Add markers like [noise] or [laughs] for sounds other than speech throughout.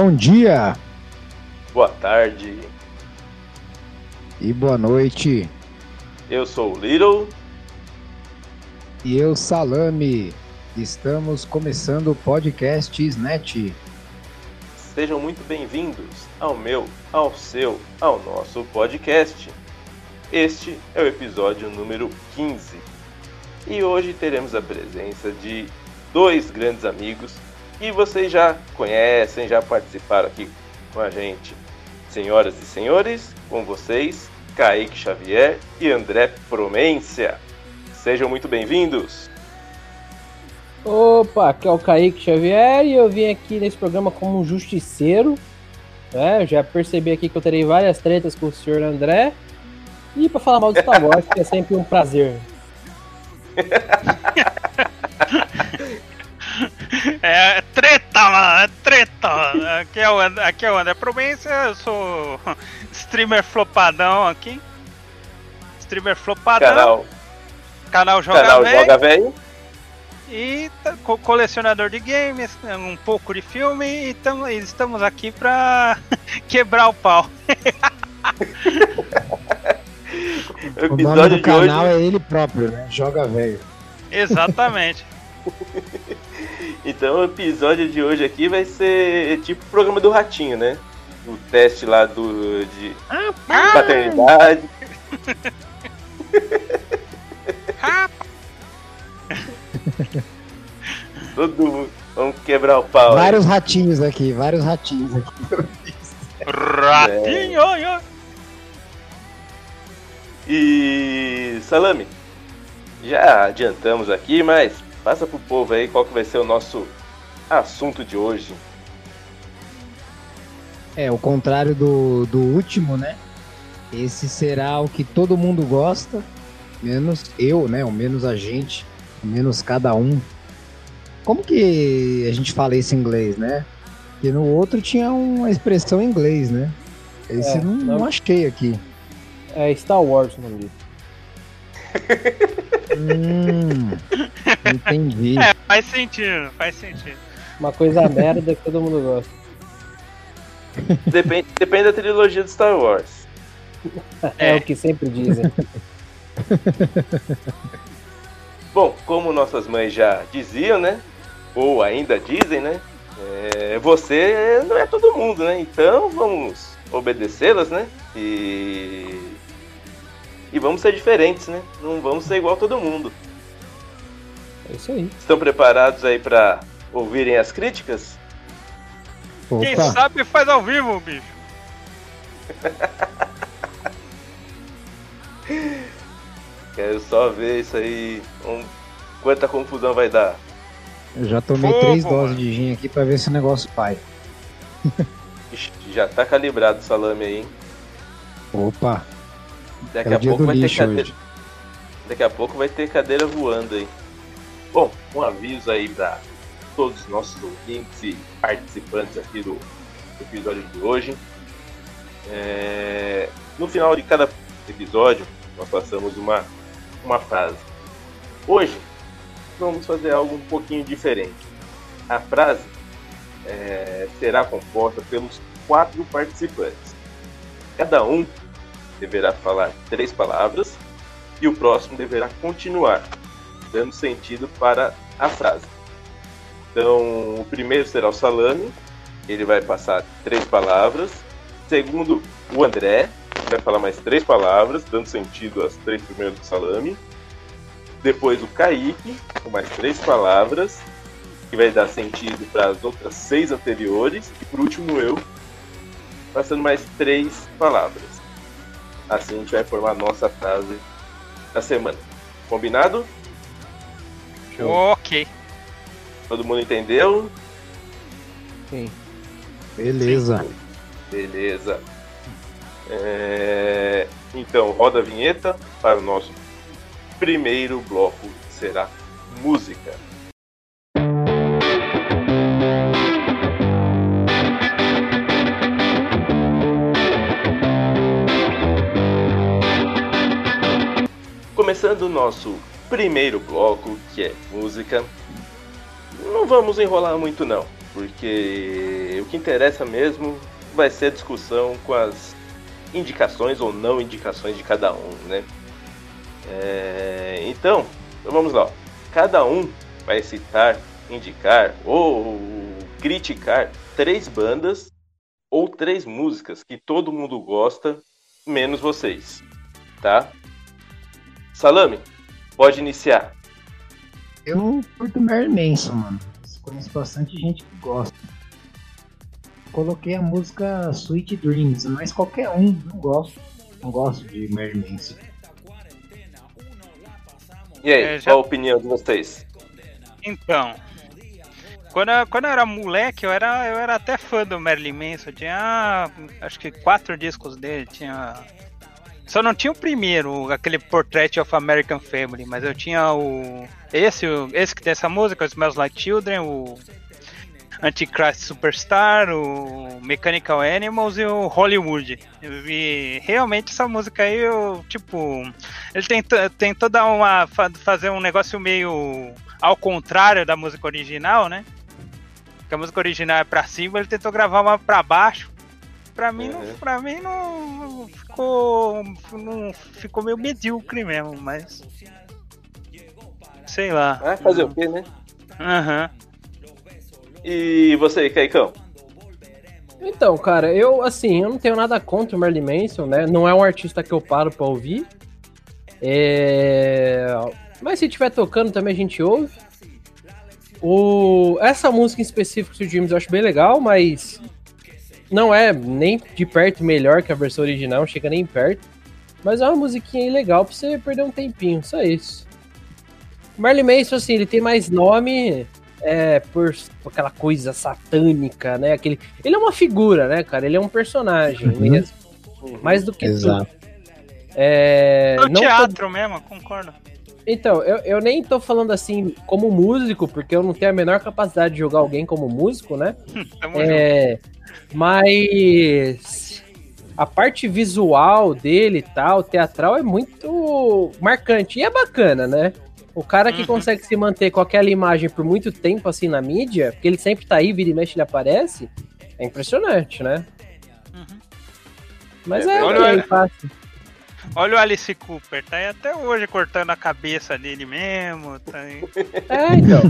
Bom dia Boa tarde. e boa noite. Eu sou o Little. E eu, Salame. Estamos começando o podcast Snatch. Sejam muito bem-vindos ao meu, ao seu, ao nosso podcast. Este é o episódio número 15. E hoje teremos a presença de dois grandes amigos que vocês já conhecem, já participaram aqui com a gente. Senhoras e senhores, com vocês, Kaique Xavier e André Promência. Sejam muito bem-vindos. Opa, aqui é o Kaique Xavier e eu vim aqui nesse programa como um justiceiro. Né? Eu já percebi aqui que eu terei várias tretas com o senhor André. E pra falar mal do Star Wars, [laughs] que é sempre um prazer. [laughs] É treta, mano, é treta. Aqui é o, aqui é o André Promência, eu sou [laughs] streamer flopadão aqui. Streamer flopadão, canal, Canal, Joga canal Véi, Joga Velho. e tá- co- colecionador de games, um pouco de filme e tamo- estamos aqui pra [laughs] quebrar o pau. [laughs] O O nome do de canal hoje. é ele próprio, né? Joga velho. Exatamente. Então o episódio de hoje aqui vai ser tipo o programa do Ratinho, né? O teste lá do de paternidade. Todo mundo. Vamos quebrar o pau. aí. Vários ratinhos aqui, vários ratinhos aqui. Ratinho, oi. E Salame, já adiantamos aqui, mas passa pro povo aí qual que vai ser o nosso assunto de hoje. É, o contrário do, do último, né? Esse será o que todo mundo gosta, menos eu, né? Ou menos a gente, menos cada um. Como que a gente fala isso em inglês, né? Porque no outro tinha uma expressão em inglês, né? Esse É, não, não- não achei aqui. É Star Wars o nome disso. [laughs] Hum, entendi. É, faz sentido, faz sentido. Uma coisa merda que todo mundo gosta. Depende, depende da trilogia de Star Wars. É, É. o que sempre dizem. [laughs] Bom, como nossas mães já diziam, né? Ou ainda dizem, né? é, você não é todo mundo, né? Então vamos obedecê-las, né? E. E vamos ser diferentes, né? Não vamos ser igual a todo mundo. É isso aí. Estão preparados aí para ouvirem as críticas? Quem Opa, sabe faz ao vivo, bicho. [laughs] Quero só ver isso aí. um- Quanta confusão vai dar. eu já tomei Fogo, três mano. doses de gin aqui pra ver se o negócio vai. Ixi, Já tá calibrado o salame aí, hein? Opa, Daqui é a pouco vai ter cadeira. hoje. Daqui a pouco vai ter cadeira voando aí. Bom, um aviso aí para todos os nossos ouvintes e participantes aqui do episódio de hoje. É, No final de cada episódio, nós passamos uma, uma frase. Hoje, vamos fazer algo um pouquinho diferente. A frase é, será composta pelos quatro participantes. Cada um deverá falar três palavras e o próximo deverá continuar, dando sentido para a frase. Então, o primeiro será o Salame, ele vai passar três palavras. Segundo, o André, vai falar mais três palavras, dando sentido às três primeiras do Salame. Depois, o Kaique, com mais três palavras, que vai dar sentido para as outras seis anteriores. E por último, eu, passando mais três palavras. Assim a gente vai formar a nossa frase da semana. Combinado? Ok. Todo mundo entendeu? Sim. beleza. Beleza. É, Então, roda a vinheta para o nosso primeiro bloco, que será música. Começando o nosso primeiro bloco, que é música. Não vamos enrolar muito não. porque o que interessa mesmo vai ser a discussão com as indicações ou não indicações de cada um, né? É, então, vamos lá. Cada um vai citar, indicar ou criticar três bandas ou três músicas que todo mundo gosta, menos vocês, tá? Salame, pode iniciar. Eu curto Marilyn Manson, mano. Conheço bastante gente que gosta. Coloquei a música Sweet Dreams, mas qualquer um, não gosto. Não gosto de Marilyn Manson. E aí, é, já... qual a opinião de vocês? Então, quando eu, quando eu era moleque, eu era, eu era até fã do Marilyn Manson. Tinha, acho que quatro discos dele. Tinha. Só não tinha o primeiro, aquele Portrait of American Family, mas eu tinha o. Esse, esse que tem essa música, o Smells Like Children, o Antichrist Superstar, o Mechanical Animals e o Hollywood. E realmente essa música aí, eu, tipo, ele tem, tem toda uma. fazer um negócio meio ao contrário da música original, né? Que a música original é pra cima, ele tentou gravar uma pra baixo. Pra mim, uhum. não, pra mim não ficou. Não, ficou meio medíocre mesmo, mas. Sei lá. Vai fazer o quê, né? Aham. Uhum. E você, Caicão? Então, cara, eu assim, eu não tenho nada contra o Merlin Manson, né? Não é um artista que eu paro pra ouvir. É... Mas se estiver tocando também a gente ouve. O... Essa música em específico do James eu acho bem legal, mas não é nem de perto melhor que a versão original, não chega nem perto. Mas é uma musiquinha legal pra você perder um tempinho, só isso. O Marley Manson, assim, ele tem mais nome é, por, por, aquela coisa satânica, né? Aquele, ele é uma figura, né, cara? Ele é um personagem uhum. mesmo. Mais do que Exato. tudo. É, no teatro tô... mesmo, concordo. Então, eu, eu nem tô falando assim como músico, porque eu não tenho a menor capacidade de jogar alguém como músico, né? [laughs] é, mas a parte visual dele e tal, teatral, é muito marcante. E é bacana, né? O cara que uhum. consegue se manter com aquela imagem por muito tempo assim na mídia, porque ele sempre tá aí, vira e mexe, ele aparece, é impressionante, né? Uhum. Mas é, é, olha, é fácil. Olha o Alice Cooper, tá aí até hoje cortando a cabeça dele mesmo. Tá aí. [laughs] É, então.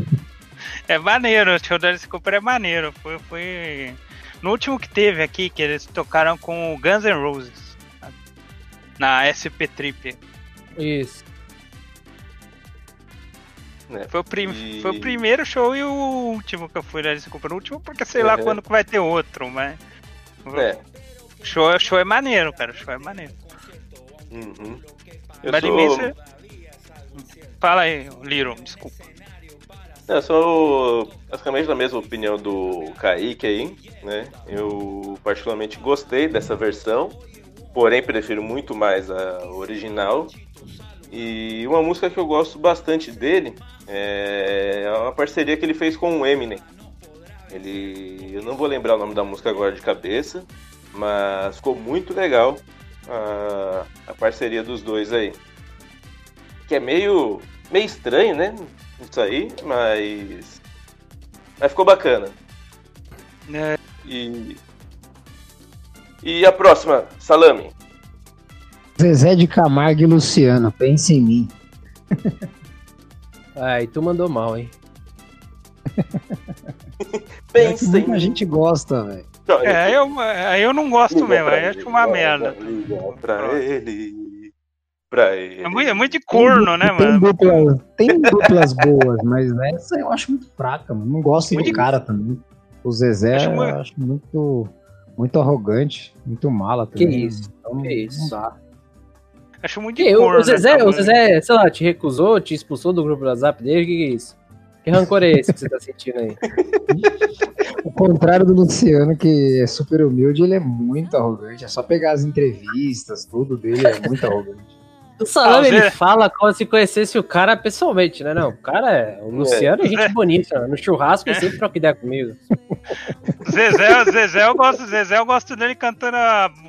é maneiro, o show do Alice Cooper é maneiro. Foi, foi. No último que teve aqui, que eles tocaram com o Guns N' Roses. Na SP Trip. Isso. É. Foi, o prim... E... foi o primeiro show e o último que eu fui, né? Desculpa, o último porque sei lá quando que vai ter outro, mas. É. Show, show é maneiro, cara. Show é maneiro. Uhum. mas sou... imensa... Fala aí, Liro, desculpa. Eu sou basicamente da mesma opinião do Kaique aí, né? Eu particularmente gostei dessa versão, porém prefiro muito mais a original. E uma música que eu gosto bastante dele é uma parceria que ele fez com o Eminem. Ele, eu não vou lembrar o nome da música agora de cabeça, mas ficou muito legal a, a parceria dos dois aí. Que é meio, meio estranho, né? Isso aí, mas, mas ficou bacana. É. E, e a próxima, Salame. Zezé de Camargo e Luciano, pense em mim. [laughs] Ai, tu mandou mal, hein? [laughs] Pensa em mim. A gente gosta, velho. É, eu, eu não gosto mesmo, aí acho uma merda. Pra ele. Pra ele. É muito, é muito de corno, né, tem mano? Duplas, tem duplas boas, mas essa eu acho muito fraca, mano. Não gosto muito do cara também. O Zezé acho eu acho muito, muito arrogante, muito mala também. Que isso? Então, que isso? Não dá. Acho muito que, corno, o, Zezé, né, o Zezé, sei lá, te recusou, te expulsou do grupo do WhatsApp dele? O que, que é isso? Que rancor é esse que você tá sentindo aí? [laughs] o contrário do Luciano, que é super humilde, ele é muito arrogante. É só pegar as entrevistas, tudo dele é muito arrogante. [laughs] O Salame, ah, ele fala como se conhecesse o cara pessoalmente, né? Não, o cara é. O Luciano é, é gente [laughs] bonita. No churrasco ele sempre troca ideia comigo. Zezé, Zezé, eu gosto, Zezé, eu gosto dele cantando,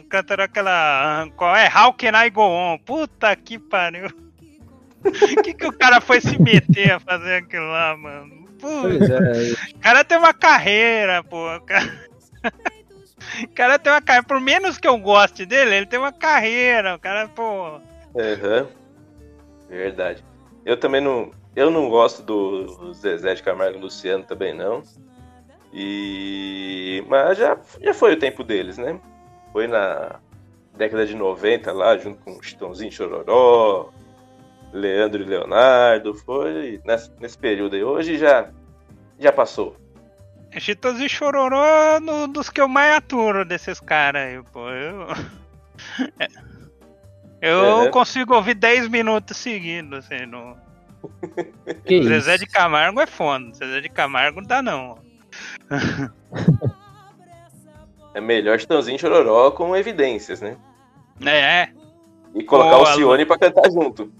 cantando aquela. Qual é? How Can I Go On? Puta que pariu. O [laughs] que, que o cara foi se meter a fazer aquilo lá, mano? Pô, é. o cara tem uma carreira, pô. O cara... [laughs] o cara tem uma carreira. Por menos que eu goste dele, ele tem uma carreira. O cara, pô. Aham. Verdade. Eu também não. Eu não gosto do Zezé de Camargo e Luciano também não. E. Mas já, já foi o tempo deles, né? Foi na década de 90 lá, junto com Chitãozinho Chororó, Leandro e Leonardo. Foi nesse, nesse período aí. Hoje já, já passou. Chitãozinho e Chororó é no, dos que eu mais aturo desses caras aí, pô. Eu. [laughs] Eu É, né? consigo ouvir 10 minutos seguidos, assim, no. [laughs] Que Zezé isso? de Camargo é foda. Zezé de Camargo não dá, não. [laughs] É melhor Chitãozinho Chororó com evidências, né? É, é. E colocar Pô, o Cione pra cantar junto.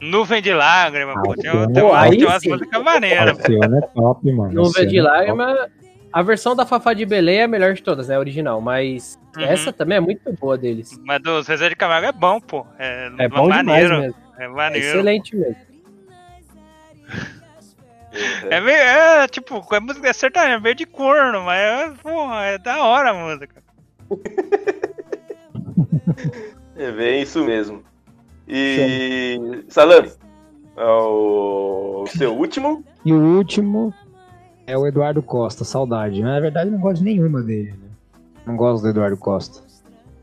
Nuvem de lágrima, pô. Tem, tem umas músicas maneiras. Alcione é top, mano. Nuvem de é top. lágrima. A versão da Fafá de Belém é a melhor de todas, né? A original. Mas Uhum. essa também é muito boa deles. Mas do Zezé de Camargo é bom, pô. É, É bom maneiro. demais mesmo. É É maneiro. excelente mesmo. É, meio, é tipo, é música é sertaneja, é meio de corno, mas é, porra, é da hora a música. [laughs] É bem isso mesmo. E. Salame, o seu último? E o último é o Eduardo Costa, saudade. Na verdade, eu não gosto de nenhuma dele. Né? Não gosto do Eduardo Costa.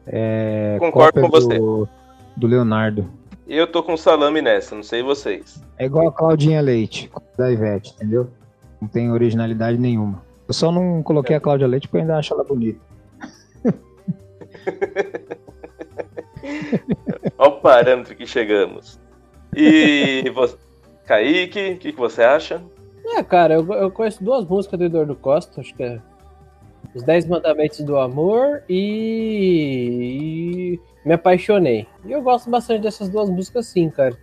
É, Concordo com você. Do, do Leonardo. Eu tô com salame nessa, não sei vocês. É igual a Claudinha Leite, da Ivete, entendeu? Não tem originalidade nenhuma. Eu só não coloquei a Cláudia Leite porque eu ainda acho ela bonita. [laughs] [laughs] Olha o parâmetro que chegamos. E você, Kaique, o que, que você acha? É, cara, eu, eu conheço duas músicas do Eduardo Costa, acho que é Os Dez Mandamentos do Amor e... e Me Apaixonei. E eu gosto bastante dessas duas músicas sim, cara.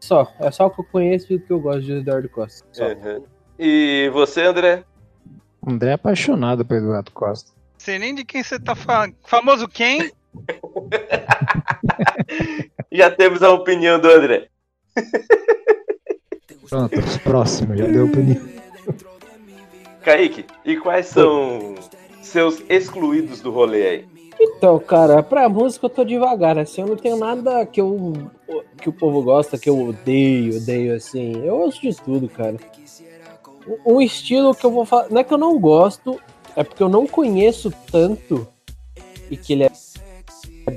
Só, é só o que eu conheço e o que eu gosto de Eduardo Costa. Só. Uhum. E você, André? André é apaixonado pelo Eduardo Costa. Sei nem de quem você tá falando. Famoso quem? [laughs] Já temos a opinião do André. Pronto, próximo, já deu opinião. Kaique, e quais são seus excluídos do rolê aí? Então, cara, pra música eu tô devagar, assim, eu não tenho nada que eu que o povo gosta, que eu odeio, odeio, assim. Eu ouço de tudo, cara. Um- estilo que eu vou falar, não é que eu não gosto, é porque eu não conheço tanto e que ele é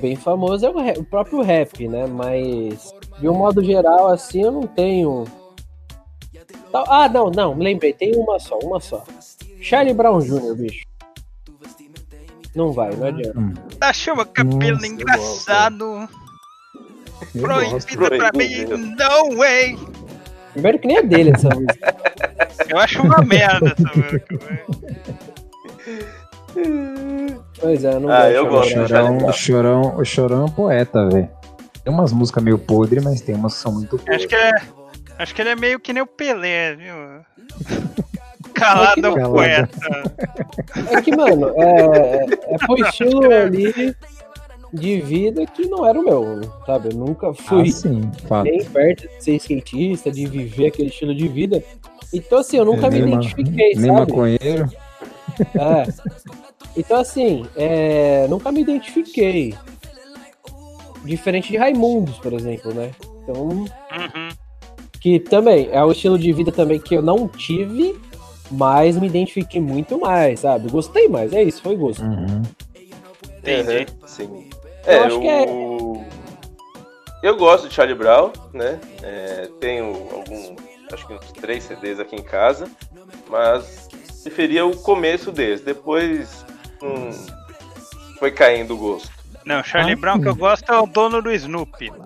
bem famoso, é o, rap- o próprio rap, né? Mas, de um modo geral, assim, eu não tenho... Ah, não, não, me lembrei, tem uma só, uma só. Charlie Brown Jr., bicho. Não vai, não adianta. Hum, Da chuva cabelo Nossa, engraçado. [laughs] Proibida pra mim, no way. Primeiro que nem é dele essa música. Eu acho uma merda essa música. [laughs] Pois é, eu não Ah, gosto eu de gosto. Charlie Chorão, o Chorão, o Chorão é um poeta, velho. Tem umas músicas meio podres, mas tem umas que são muito boas. Acho que, é, acho que ele é meio que nem o Pelé, viu? Calado é o Calado. poeta. É que, mano, é, é pro estilo [laughs] ali de vida que não era o meu, sabe? Eu nunca fui Ah, sim, nem perto de ser skatista, de viver aquele estilo de vida. Então, assim, eu nunca me nem ma- identifiquei, Nem sabe? maconheiro. É. Então, assim, é, nunca me identifiquei. Diferente de Raimundos, por exemplo, né? Então, Uhum. que também é o estilo de vida também que eu não tive, mas me identifiquei muito mais, sabe? Gostei mais, é isso, foi gosto. Uhum. Entendi. Uhum, sim. É, acho que é- Eu gosto de Charlie Brown, né? É, tenho algum, acho que uns três CDs aqui em casa, mas preferia o começo deles. Depois hum, foi caindo o gosto. Não, Charlie Ah, Brown que eu sim. gosto é o dono do Snoopy. [laughs]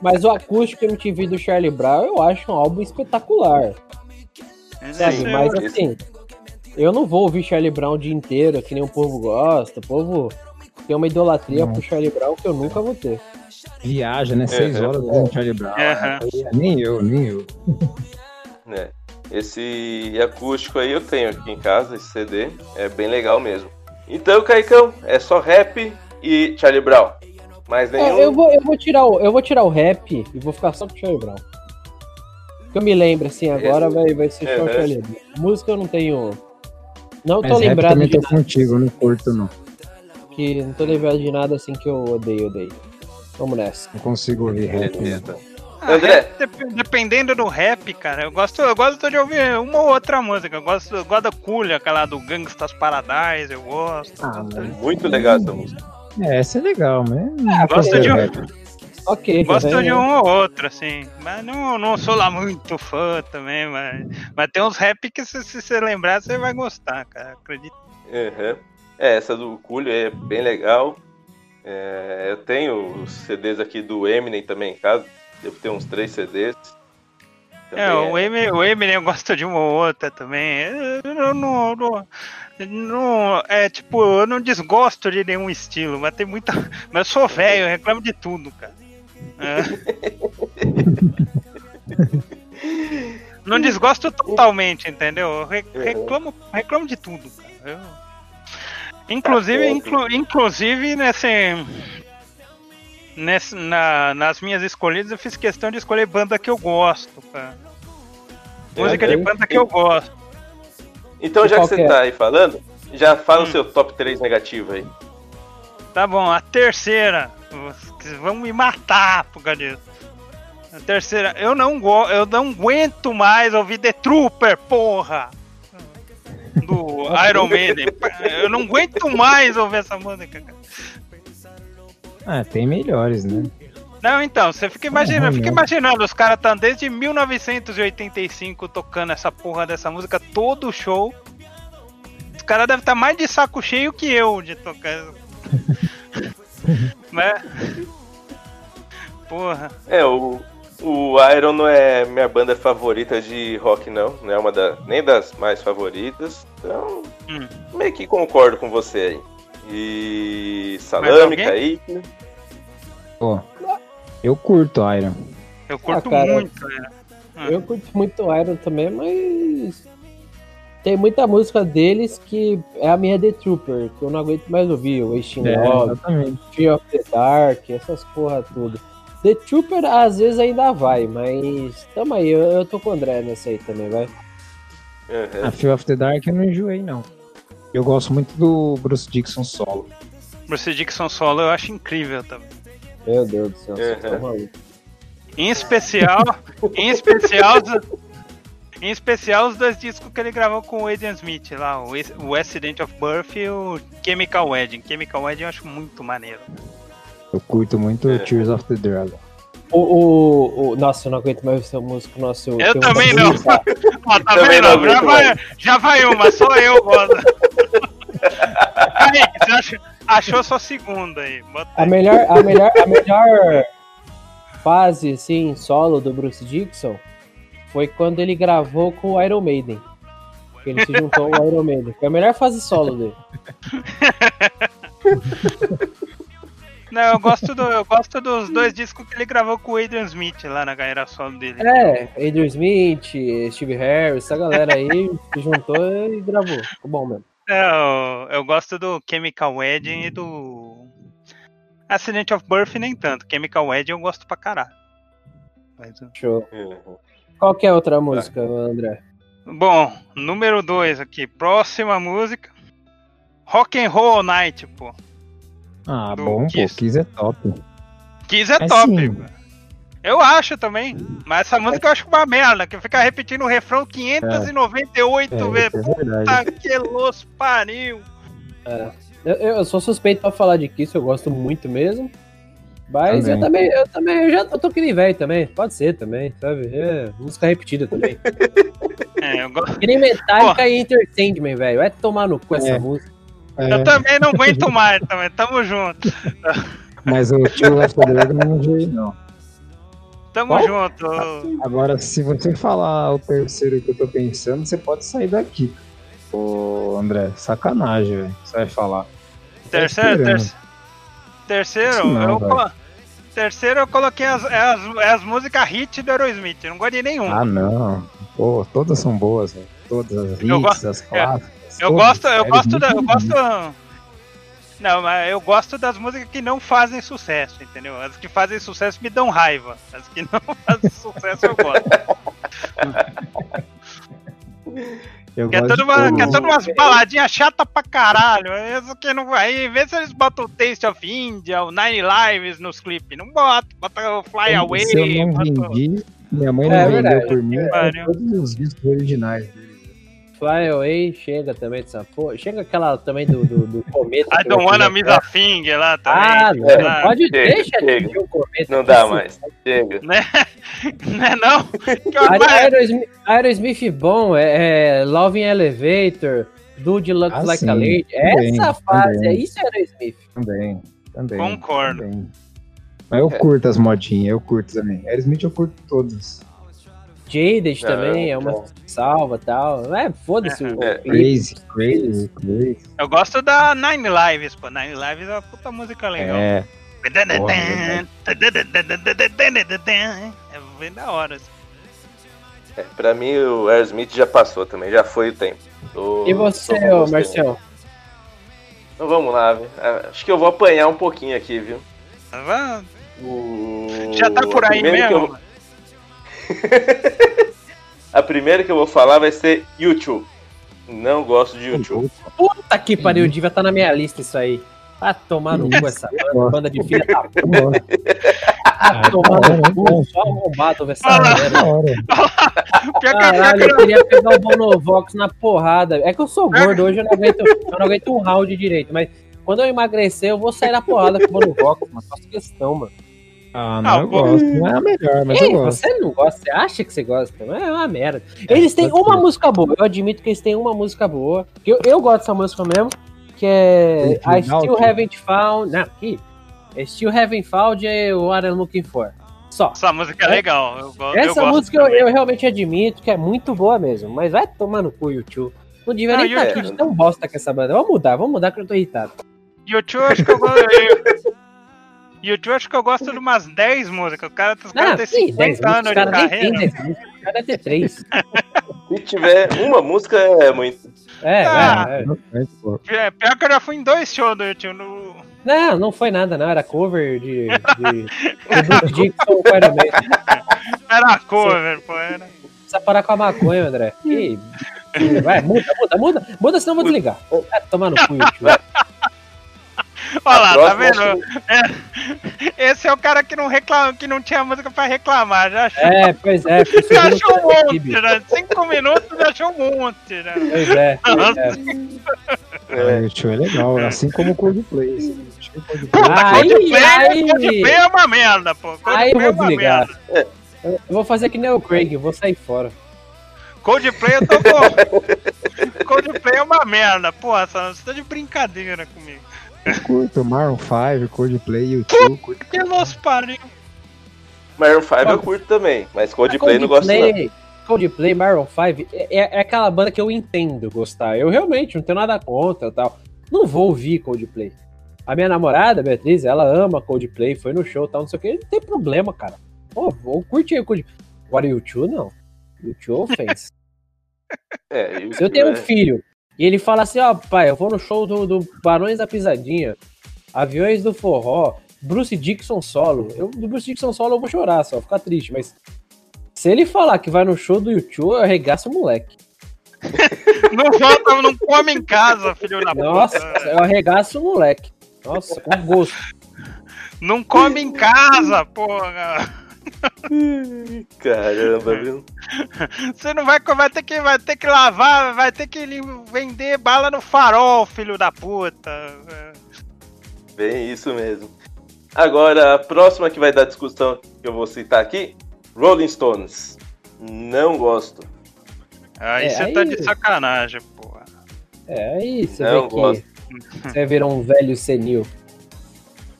Mas o acústico MTV do Charlie Brown eu acho um álbum espetacular, sabe? É Mas esse- assim, eu não vou ouvir Charlie Brown o dia inteiro, que nem o povo gosta. O povo tem uma idolatria Não. pro Charlie Brown que eu nunca vou ter. Viaja, né? Seis Uhum. horas com Charlie Brown. Aham. Nem eu, nem eu. né? [laughs] Esse acústico aí eu tenho aqui em casa, esse CD, é bem legal mesmo. Então, Caicão, é só rap e Charlie Brown. Mas É, nenhum. eu, vou, eu, vou tirar o, eu vou tirar o rap e vou ficar só com o Charlie Brown. Que eu me lembro, assim, agora vai, vai ser só o. Charlie Brown. Música eu não tenho. Não tô Mas rap lembrado também de tô contigo, não curto não. que não tô lembrado de nada assim que eu odeio, odeio. Vamos nessa. Não consigo ouvir rap. Beleza. Ah, André. rap, dep- dependendo do rap, cara, eu gosto, eu gosto de ouvir uma ou outra música. Eu gosto, eu gosto da Culha, aquela do Gangsta's Paradise, eu gosto. Ah, Muito legal essa música. É, essa é legal, não Ah, gosto de um- rap. Ok. Gosto né? de um ou outro, assim. Mas não, não sou lá muito fã também, mas, mas tem uns rap que se se você lembrar, você vai gostar, cara. Acredito. Uhum. É, essa do Culho é bem legal. É, eu tenho os CDs aqui do Eminem também em casa. Devo ter uns três CDs. Também É, o Eminem, o Eminem eu gosto de uma ou outra também. Eu não, não, não, é tipo, eu não desgosto de nenhum estilo, mas tem muita. Mas eu sou velho, eu reclamo de tudo, cara. É. [laughs] Não desgosto totalmente, entendeu? Eu re- reclamo, reclamo de tudo, cara. Eu- Inclusive, Tá inclu- inclusive nesse, nesse na- nas minhas escolhidas eu fiz questão de escolher banda que eu gosto, cara. Música de ok. banda que eu gosto. Então, já que você é? tá aí falando, já fala Hum. o seu top 3 negativo aí. Tá bom, a terceira. Vocês vão me matar por causa disso. A terceira, eu não, go eu não aguento mais ouvir The Trooper, porra! Do Iron Maiden. Eu não aguento mais ouvir essa música, cara. Ah, tem melhores, né? Não, então, você fica imaginando, ruim, fica né? imaginando, os caras estão desde 1985 tocando essa porra dessa música todo show. Os caras devem estar mais de saco cheio que eu de tocar. [laughs] né? Porra. É, o, o Iron não é minha banda favorita de rock, não. Não é uma da, nem das mais favoritas. Então, Hum. meio que concordo com você aí. E Salame? Kaique. Pô, eu curto Iron. Eu curto Ah, cara. muito, né? Eu curto muito Iron também, mas. Tem muita música deles que é a minha The Trooper, que eu não aguento mais ouvir. Wasting É, Love. Fear of the Dark, essas porra tudo. The Trooper às vezes ainda vai, mas. Tamo aí, eu, eu tô com o André nessa aí também, vai. Uhum. A Fear of the Dark eu não enjoei, não. Eu gosto muito do Bruce Dixon solo. Bruce Dixon solo eu acho incrível também. Meu Deus do céu, Uhum. tão malucos. Em especial, em especial, os- em especial os dois discos que ele gravou com o Adrian Smith lá, o, o Accident of Birth e o Chemical Wedding. Chemical Wedding eu acho muito maneiro. Eu curto muito É. Tears of the Dragon. O, o, o- nossa, eu não aguento mais essa música. Nossa, eu, Eu também não. [laughs] Ó, tá Também vendo? não Já vai, já vai uma, só eu gosto. [laughs] Kaique, você achou, achou sua segunda aí. Bota A aí. melhor, a melhor, a melhor fase, assim, solo do Bruce Dixon foi quando ele gravou com o Iron Maiden. Que ele se juntou ao Iron Maiden. Foi a melhor fase solo dele. [laughs] Não, eu gosto, do, eu gosto dos dois discos que ele gravou com o Adrian Smith lá na carreira solo dele. É, Adrian Smith, Steve Harris, essa galera aí [laughs] se juntou e gravou. Ficou bom mesmo. Eu, eu gosto do Chemical Wedding e do Accident of Birth nem tanto. Chemical Wedding eu gosto pra caralho. Mas, uh, Show. Uhum. Qual que é a outra música, André? Bom, número 2 aqui. Próxima música. Rock and Roll Night, pô. Ah, Do bom, Kiss. pô. Kiss é top. Kiss é Mas top. sim. pô. Eu acho também. Mas essa música eu acho uma merda, que fica repetindo o refrão 598 É, vezes. isso é. Puta que los pariu. Eu, eu sou suspeito pra falar de Kiss, eu gosto muito mesmo. Mas eu Também. também, eu também, eu já tô, tô que nem velho também. Pode ser também, sabe? É, música repetida também. [laughs] É, eu, go- Que nem Metallica e Enter Sandman, velho. É tomar no cu essa É. música. É, eu também não aguento mais também. Tamo junto. mas o of the Dragon eu não enjoei, não. Tamo Qual? junto. Agora, se você falar o terceiro que eu tô pensando, você pode sair daqui. Ô, André, sacanagem, velho. Você vai falar. Terceiro, esperando. terceiro. Terceiro, não, eu, terceiro eu coloquei as, é as, é as músicas hit do Aerosmith. Não gosto de nenhum. Ah, não. Pô, todas são boas, velho. Todas as Eu hits, as [laughs] clássicas. Eu gosto, eu gosto da, eu gosto. Não, mas eu gosto das músicas que não fazem sucesso, entendeu? As que fazem sucesso me dão raiva. As que não [laughs] fazem sucesso eu gosto. Eu Que é de uma, que é umas baladinhas chatas pra caralho. Isso que não vai. Vê se eles botam o Taste of India, o Nine Lives nos clipes. Não bota, bota o Fly Away. Se eu não bota- vendi, minha mãe não É vendeu verdade. por mim, todos os discos originais dele. Fly Away chega também dessa porra. Chega aquela também do, do, do cometa. I don't wanna miss a thing lá também. Ah, não, ah, pode chega, deixar de chega. ver o cometa. Não dá Isso. mais. Chega. Né? [laughs] Né não? Aerosmith, Aerosmith bom, é, é Loving Elevator, Dude Looks Ah, Like sim, a Lady. também, Essa fase, também. é isso é Aerosmith. Também, também. Concordo. também. Mas eu curto as modinhas, eu curto também. Aerosmith eu curto todas. Jaded Não, também, é uma não. salva e tal. É, foda-se o É. clipe. Crazy, crazy, crazy. Eu gosto da Nine Lives, pô. Nine Lives é uma puta música legal. É, porra, É bem da hora. assim. É, pra mim, o Aerosmith já passou também, já foi o tempo. Tô- E você. Marcião? Então vamos lá, viu? Ah, Acho que eu vou apanhar um pouquinho aqui, viu? Tá O- Já tá por aí mesmo? eu- [laughs] A primeira que eu vou falar vai ser YouTube. Não gosto de YouTube. Puta que pariu, devia estar na minha lista isso aí. Vai tomar no cu essa banda, banda de filha da puta. Vai tomar no cu, só arrombado essa merda. Caralho, eu que queria pegar o Bonovox na porrada. É que eu sou gordo, hoje eu não aguento, eu não aguento um round direito, mas quando eu emagrecer, eu vou sair na porrada com o Bonovox, mano. Faço questão, mano. Ah, não, Ah, eu gosto. Não é a melhor, mas Ei, eu gosto. você não gosta, você acha que você gosta? É uma merda. Eles têm uma ser. música boa, eu admito que eles têm uma música boa. Eu, eu gosto dessa música mesmo, que é Tem I Still? Haven't Found. Não, que? I Still Haven't Found é What I'm Looking For. Só. essa música é legal. Eu, eu Essa gosto música eu, eu realmente admito que é muito boa mesmo, mas vai tomar no cu, YouTube. Não devia nem estar YouTube- aqui de tão bosta com essa banda. Vamos mudar, vamos mudar que eu tô irritado. YouTube acho que eu gosto. [laughs] YouTube acho que eu gosto de umas 10 músicas. O cara, os caras têm sim, 50 10 músicas, anos os de carreira. tem 10 músicas, os caras deve ter 3. Se tiver uma música, é muito. É, Ah. é, é. Pô. É, Pior que eu já fui em dois shows do YouTube. No... Não, não foi nada, não. Era cover de. de, de Dixon. Era cover, pô. Era... Precisa parar com a maconha, André. Ih, vai, muda, muda, muda. Muda, senão eu vou desligar. Vai tomar no cu, YouTube. Olha lá, tá vendo? É, Esse é o cara que não, reclama, que não tinha música pra reclamar. Já achou, É, pois é. já achou um monte, né? Cinco minutos já achou um monte, né? Pois é, [laughs] pois é. É, o show é legal, assim como o Coldplay. assim, o show do Coldplay. Aí, Coldplay, aí, Coldplay é uma merda, pô. aí Coldplay é vou uma desligar. merda. Eu vou fazer que nem o Craig, eu vou sair fora. Coldplay eu tô com... [laughs] Coldplay é uma merda, porra. Você tá de brincadeira comigo. Eu curto Maroon 5, Coldplay, YouTube, curto. Que nos pariu. Maroon 5 eu curto também, mas Coldplay eu não gosto não. Coldplay, Coldplay, Maroon 5 é, é aquela banda que eu entendo gostar. Eu realmente não tenho nada contra e tal. Não vou ouvir Coldplay. A minha namorada, Beatriz, ela ama Coldplay, foi no show e tal, não sei o que. Não tem problema, cara. Pô, vou curtir o Coldplay. Agora, YouTube não. YouTube ofensa. [laughs] É, Se eu tenho um é- filho e ele fala assim, ó, pai, eu vou no show do, do Barões da Pisadinha, Aviões do Forró, Bruce Dixon solo. Eu, do Bruce Dixon solo eu vou chorar só, ficar triste, mas se ele falar que vai no show do YouTube, eu arregaço o moleque. [laughs] Não volta, não come em casa, filho da Nossa, puta. eu arregaço o moleque. Nossa, com gosto. Não come em casa, porra. Caramba, viu? Você não vai, vai ter que vai ter que lavar, vai ter que vender bala no farol, filho da puta. É. Bem isso mesmo. Agora, a próxima que vai dar discussão que eu vou citar aqui, Rolling Stones. Não gosto. Aí É, você aí- tá de sacanagem, porra. É aí, você Não vê que gosto. você virou um velho senil.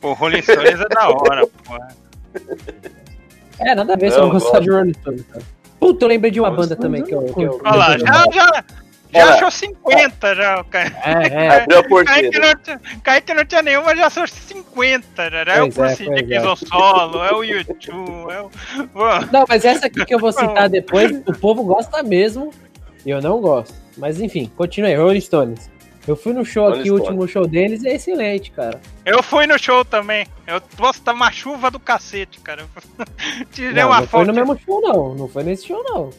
Pô, Rolling Stones é da hora, [laughs] porra. É, nada a ver se eu Não gostar gosto. de Rolling Stones. cara. Puta, eu lembrei de uma banda também que eu. Que eu Olha lá, já, já, já Olha. achou 50 já, o cara. É, é. [laughs] Abriu a Kaique porteira. não, tinha- Kaique não tinha nenhuma, já achou 50 já. É o é, Bruce pois é. Dickinson solo, é o YouTube, é o... Não, mas essa aqui que eu vou citar [laughs] depois, o povo gosta mesmo e eu não gosto. Mas enfim, continue aí, Rolling Stones. Eu fui no show aqui, o último show deles é excelente, cara. Eu fui no show também. Eu, nossa, tá uma chuva do cacete, cara. [laughs] Tirei Não, uma não foi foto. no mesmo show, não. Não foi nesse show, não.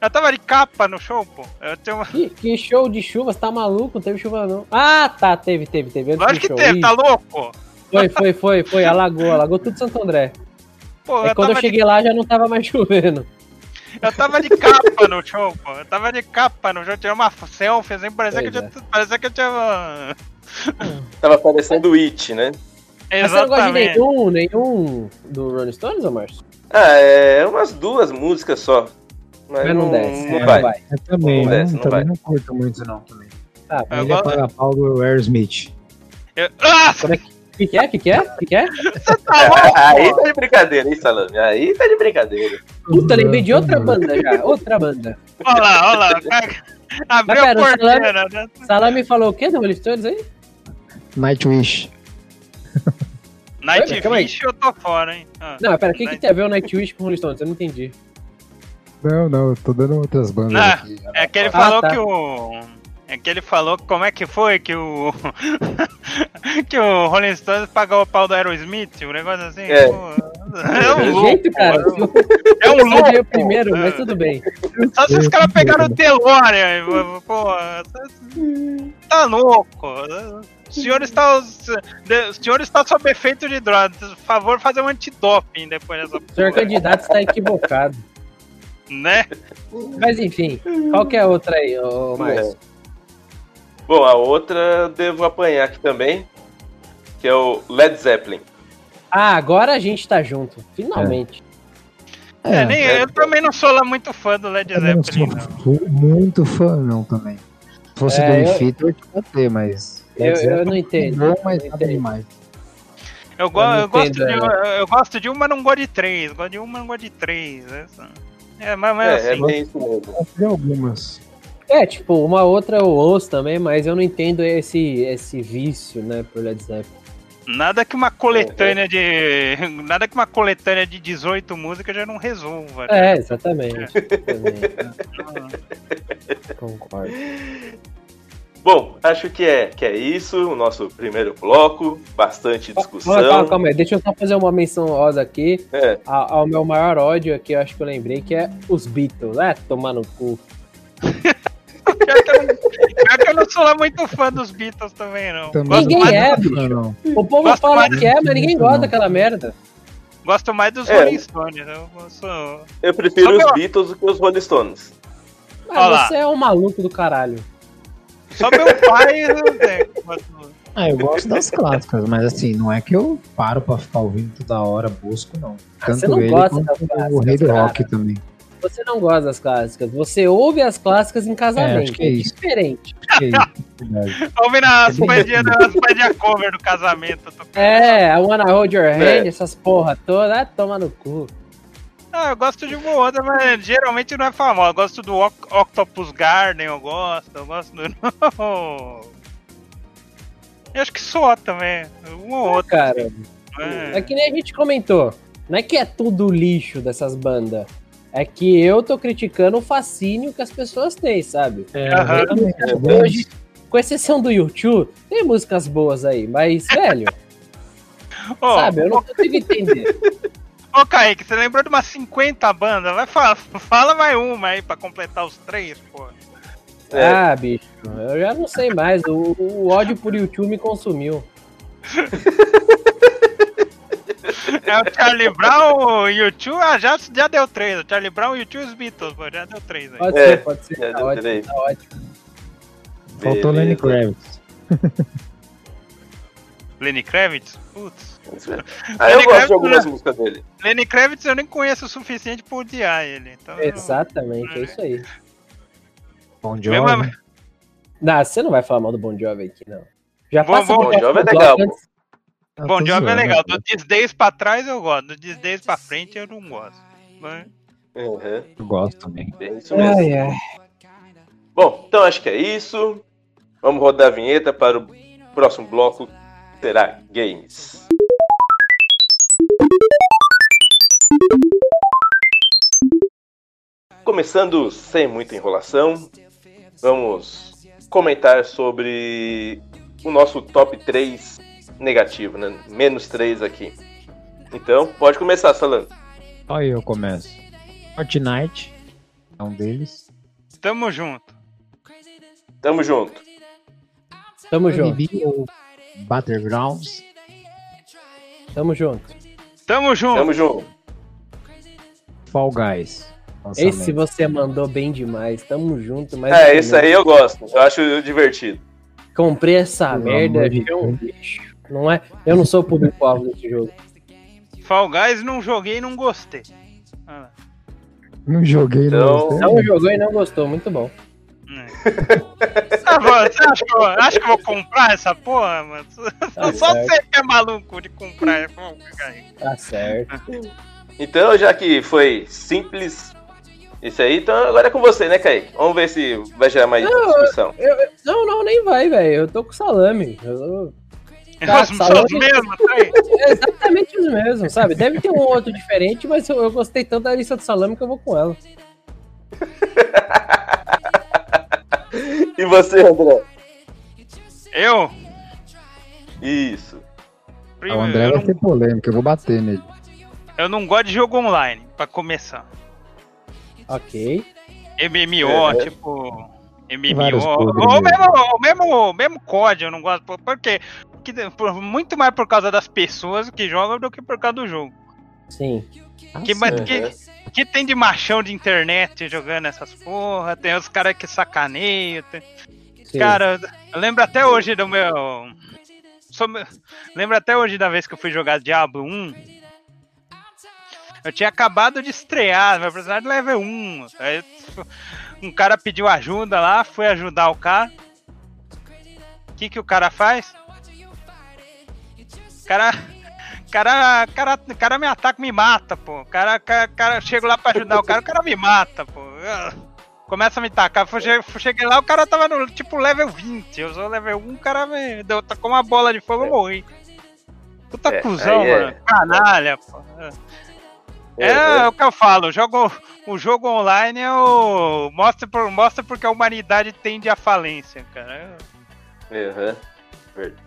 Eu tava de capa no show, pô. Eu tenho uma... Que, que show de chuva? Você tá maluco? Não teve chuva, não. Ah, tá, teve, teve, teve. Antes Lógico que show. teve, tá Ih, louco? Foi, foi, foi, foi. Alagou, alagou tudo Santo André. Pô, Aí eu quando eu tava, de, cheguei lá já não tava mais [laughs] chovendo. Eu tava de capa no show, pô. Eu tava de capa no show, tirei uma selfie, assim, parecia que, eu tinha, parecia que eu tinha. [laughs] Tava parecendo o It, né? Mas você não gosta de Exatamente. nenhum, nenhum do Rolling Stones, ô Márcio? Ah, é umas duas músicas só. Mas, Mas não não, desce, não é, vai. não vai. Eu também, Não desce, não também vai. não curto muito não também. Tá, Eu Ele gosto- paga pau do Aerosmith. Eu... Ah, como é que... O que, que é? O que, que é? O que, que é? tá louco? Aí tá de brincadeira, hein, Salame? Aí tá de brincadeira. Puta, lembrei de outra banda já. Outra banda. Olha lá, olha lá. Abriu a pera, o porteira, né? Salame falou o quê do Rolling Stones aí? Nightwish. Night calma aí. Fish eu tô fora, hein? Ah. Não, pera, o que, que tem a ver o Nightwish com o Rolling Stones? Eu não entendi. Não, não, eu tô dando outras bandas Ah, aqui. É que ele Ah, falou tá. que o. É que ele falou como é que foi que o. [laughs] que o Rolling Stones pagou o pau do Aerosmith, um negócio assim. É. É um Que louco. jeito, cara. É um louco. veio primeiro, É. mas tudo bem. Só se os caras pegaram o DeLorean, pô. Tá louco. O senhor está, o senhor está sob efeito de drogas. Por favor, fazer um antidoping depois dessa O senhor candidato está equivocado. né? Mas enfim, qual que é a outra aí, ô Márcio? Bom, a outra eu devo apanhar aqui também, que é o Led Zeppelin. Ah, agora a gente tá junto. Finalmente. É, nem, é. eu também não sou lá muito fã do Led eu não Zeppelin, sou não. fu- muito fã não também. Se fosse É, do eu- Infito, eu te bater, mas... Eu, eu não entendo. é bom, mas não nada entendo. demais. Eu, go- Eu não eu gosto entendo de, ela. eu gosto de uma, não gosto de três. Gosto de uma, não gosto de três. Essa- É, mas, mas É, é assim. bem isso mesmo. Algumas. É, tipo, uma outra eu ouço também, mas eu não entendo esse, esse vício, né, por Led Zeppelin. Nada que uma coletânea de. [laughs] Nada que uma coletânea de 18 músicas já não resolva. né? É, exatamente. Também, [laughs] concordo. Bom, acho que é, que é isso, o nosso primeiro bloco. Bastante discussão. Calma, calma, calma aí. Deixa eu só fazer uma menção rosa aqui É, ao, ao meu maior ódio aqui, eu acho que eu lembrei, que é os Beatles. É, tomar no cu. [laughs] Pior que, eu não, pior que eu não sou lá muito fã dos Beatles também, não. Também Ninguém mais, é, não fã, não. O povo Gosto fala que é, mas ninguém gosta não. daquela merda. gosto mais dos É. Rolling Stones. Eu sou... eu prefiro Só os pela- Beatles do que os Rolling Stones. Mas Olha lá. você é um maluco do caralho. Só meu pai. não tenho. Ah, eu gosto das clássicas, mas assim, não é que eu paro pra ficar ouvindo toda hora, busco, não. Tanto você não ele gosta quanto das o Rei do. Rock também. Você não gosta das clássicas. Você ouve as clássicas em É, casamento. acho que é isso. [laughs] diferente. Que isso. Ouvindo as É bem poesias as poesias cover do casamento. É, I wanna hold your hand, É. essas porra toda, ah, toma no cu. Ah, eu gosto de uma ou outra, mas geralmente não é famosa. Eu gosto do Oc- Octopus Garden, eu gosto. Eu gosto do. [laughs] Eu acho que só também. Um ou outro. Cara, É. é que nem a gente comentou. Não é que é tudo lixo dessas bandas. É que eu tô criticando o fascínio que as pessoas têm, sabe? É, Hoje, com exceção do YouTube, tem músicas boas aí, mas, velho, [laughs] Ô, sabe, eu não consigo entender. Ô, Kaique, você lembrou de umas 50 bandas? Vai, fala, fala mais uma aí pra completar os três, pô. É. Ah, bicho, eu já não sei mais. O, o ódio por YouTube me consumiu. [laughs] É o Charlie Brown, o YouTube, ah, já, já deu três. O Charlie Brown, o YouTube e os Beatles, pô, já deu três aí. Pode É, ser, pode ser. já Tá deu ótimo, três. tá ótimo. Faltou Lenny. Kravitz. [laughs] Lenny Kravitz? Putz. Ah, eu Lenny gosto de algumas né? músicas dele. Lenny Kravitz eu nem conheço o suficiente pra odiar ele. Então, eu- Exatamente, é isso aí. Bom Mesmo- Jovi. Não, você não vai falar mal do Bon Jovi aqui, não. Já Bom- passa Bon pro próximo Jovi é legal, antes- Ah, Bom Job é legal. né? Do Disdays pra trás eu gosto. Do Disdays pra frente eu não gosto. Mas- Uhum, Eu gosto também. é isso mesmo. Ai, ai. Bom, então acho que é isso. Vamos rodar a vinheta para o próximo bloco, será games. Começando sem muita enrolação, vamos comentar sobre o nosso top 3 negativo, né? Menos 3 aqui. Então, pode começar, Salan. Aí eu começo. Fortnite é um deles. Tamo junto. Tamo junto. Tamo junto. Battlegrounds. Tamo junto. Tamo junto. Tamo junto. Fall Guys. Esse você mandou bem demais. Tamo junto. Mas É, esse aí eu gosto. Eu acho divertido. Comprei essa Pelo merda. de um lixo. Não é? Eu não sou o público-alvo desse jogo. Fall Guys não joguei e não gostei. Ah, Não joguei, Então- não. gostei. Não jogou e não gostou. Muito bom. Ah, mano, você acha que, eu, acha que eu vou comprar essa porra, mano? Tá Só certo. você que é maluco de comprar. Guys. Tá certo. Então, já que foi simples isso aí, então agora é com você, né, Kaique? Vamos ver se vai gerar mais discussão. Não, não, nem vai, velho. Eu tô com salame. Eu- É Tá, os, são os mesmos, tá aí. É [laughs] exatamente os mesmos, sabe? Deve ter um outro diferente, mas eu, eu gostei tanto da lista do salame que eu vou com ela. [laughs] E você, André? Eu? Isso. Ah, o André eu, vai não, ser polêmico, eu vou bater nele. eu não gosto de jogo online, pra começar. Ok. MMO, É. tipo. vários MMO. Ou mesmo. mesmo, mesmo, COD, eu não gosto. Por, por quê? Porque, por- muito mais por causa das pessoas que jogam do que por causa do jogo. Sim. Que, mas Uhum. que, que tem de machão de internet jogando essas porra, tem os caras que sacaneiam. tem-. Cara, eu lembro até hoje do meu. sou meu- Lembro até hoje da vez que eu fui jogar Diablo 1. Eu tinha acabado de estrear, meu personagem level 1. Aí, um cara pediu ajuda lá, fui ajudar o cara. O que, que o cara faz? O cara. Cara, cara, cara me ataca, me mata, pô. Cara, cara, cara, chego lá pra ajudar o cara, o cara me mata, pô. Começa a me tacar. Cheguei lá, o cara tava no tipo level 20. Eu sou level 1, o cara me deu, tacou uma bola de fogo, eu morri. Puta É, cuzão, é. mano. Canalha, pô. É, Uhum. o que eu falo, o jogo, o jogo online é o. Mostra, por, mostra porque a humanidade tende à falência, cara. Uhum.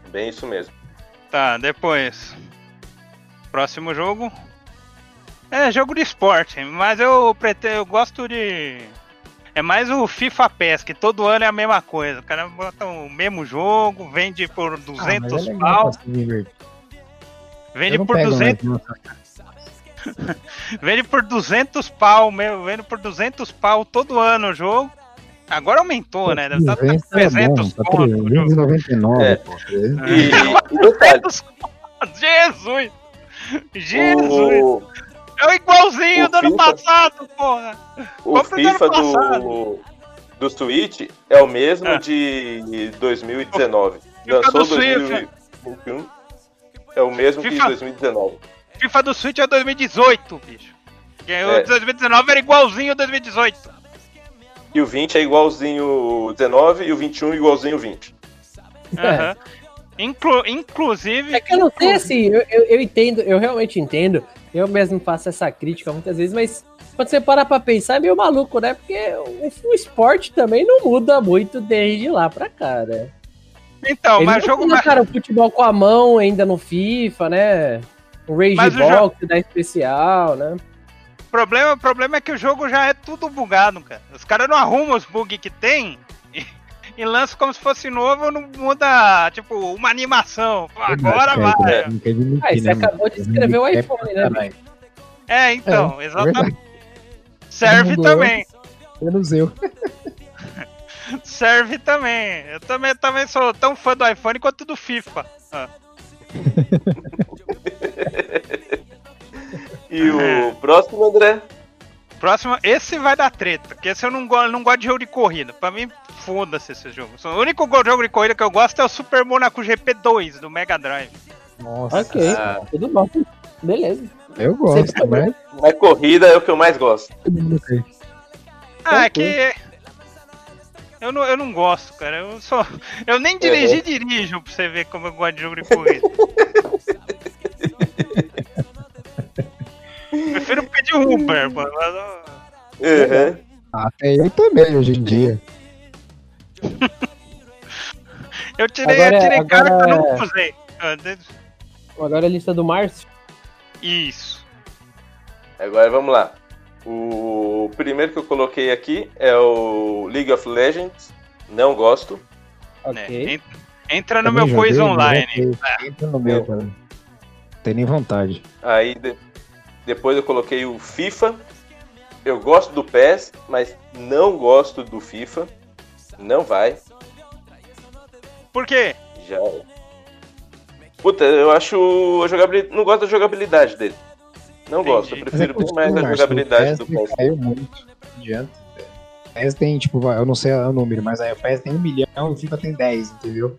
Bem isso mesmo. Tá, depois. Próximo jogo. É, jogo de esporte, mas eu eu gosto de. É mais o FIFA PES, que todo ano é a mesma coisa. O cara bota o mesmo jogo, vende por Ah, mas 200 é legal pau, [laughs] vende por pego 200, mais, nossa. vende por 200 pau, meu, vende por 200 pau todo ano o jogo. Agora aumentou, né? Deve estar 300 é 300 bom, tá conto o jogo. É. 399, pô. E, e detalhe, 300 conto, Jesus! Jesus! o, É o igualzinho o do ano FIFA- passado, porra! o ano FIFA do, do Switch é o mesmo É. de 2019. FIFA Lançou do Switch, 2021. É o mesmo que FIFA- 2019. FIFA do Switch é 2018, bicho. Porque É. O 2019 era igualzinho ao 2018. E o 20 é igualzinho o 19 e o 21 igualzinho o 20. Aham. Inclu- inclusive. É que eu não sei assim, eu, eu, eu entendo, eu realmente entendo. Eu mesmo faço essa crítica muitas vezes, mas quando você parar pra pensar é meio maluco, né? Porque o, o esporte também não muda muito desde lá pra cá, né? Então, Eles mas não jogo mais. colocaram o futebol com a mão ainda no FIFA, né? O Rage Mas o Box da especial, né? O problema, o problema é que o jogo já é tudo bugado, cara. Os caras não arrumam os bugs que tem e, e lançam como se fosse novo, não muda, tipo, uma animação. Pô, agora Verdade, vai. admitir, Ah, você né, acabou de escrever o iPhone, né, caralho. É, então, É, exatamente. Serve também. Menos eu. [laughs] Serve também. Eu também, também sou tão fã do iPhone quanto do FIFA. Ah. [laughs] E o próximo, André? Próximo, esse vai dar treta, porque esse eu não, go não gosto de jogo de corrida. Pra mim, foda-se esse jogo. O único go- jogo de corrida que eu gosto é o Super Monaco GP2 do Mega Drive. Nossa. Ok, Ah. tudo bom. Beleza. Eu gosto, mas. Na corrida é o que eu mais gosto. Ah, é que. Eu não, eu não gosto, cara. Eu só. Eu nem dirigi dirijo pra você ver como eu gosto de jogo de corrida. [laughs] Prefiro pedir Uber, mano. Uhum. Até eu também, hoje em dia. [laughs] Eu tirei, Agora- eu tirei agora- carta, não usei. Ah, Agora a lista do Márcio. Isso. Agora vamos lá. O primeiro que eu coloquei aqui é o League of Legends. Não gosto. né? Ok. En- Entra no Também meu joguei, online. Entra no meu, cara. Não tem nem vontade. Aí de- depois eu coloquei o FIFA. Eu gosto do PES, mas não gosto do FIFA. Não vai. Por quê? Já. Puta, eu acho a jogabilidade. Não gosto da jogabilidade dele. Não Entendi. gosto. Eu prefiro é bem mais a jogabilidade do PES PES. Caiu muito. Não adianta. O PES tem, tipo, eu não sei o número, mas aí o PES tem um milhão e o FIFA tem 10, entendeu?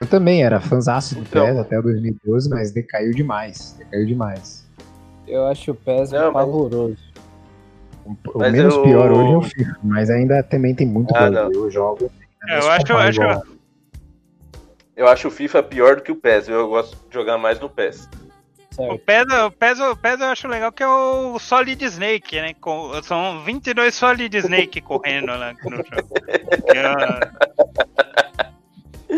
Eu também era fãzaço do Então. PES até o 2012, mas decaiu demais. Decaiu demais. Eu acho o PES Não, pavoroso. O, o Mas menos eu- pior hoje é o FIFA, mas ainda também tem muito Ah. Eu jogo. Eu mas acho- eu acho-. Eu acho o FIFA pior do que o PES. Eu gosto de jogar mais no PES. O. PES, o, PES, o PES eu acho legal que é o Solid Snake, né? Com- são 22 Solid Snake [laughs] correndo lá no jogo. É a,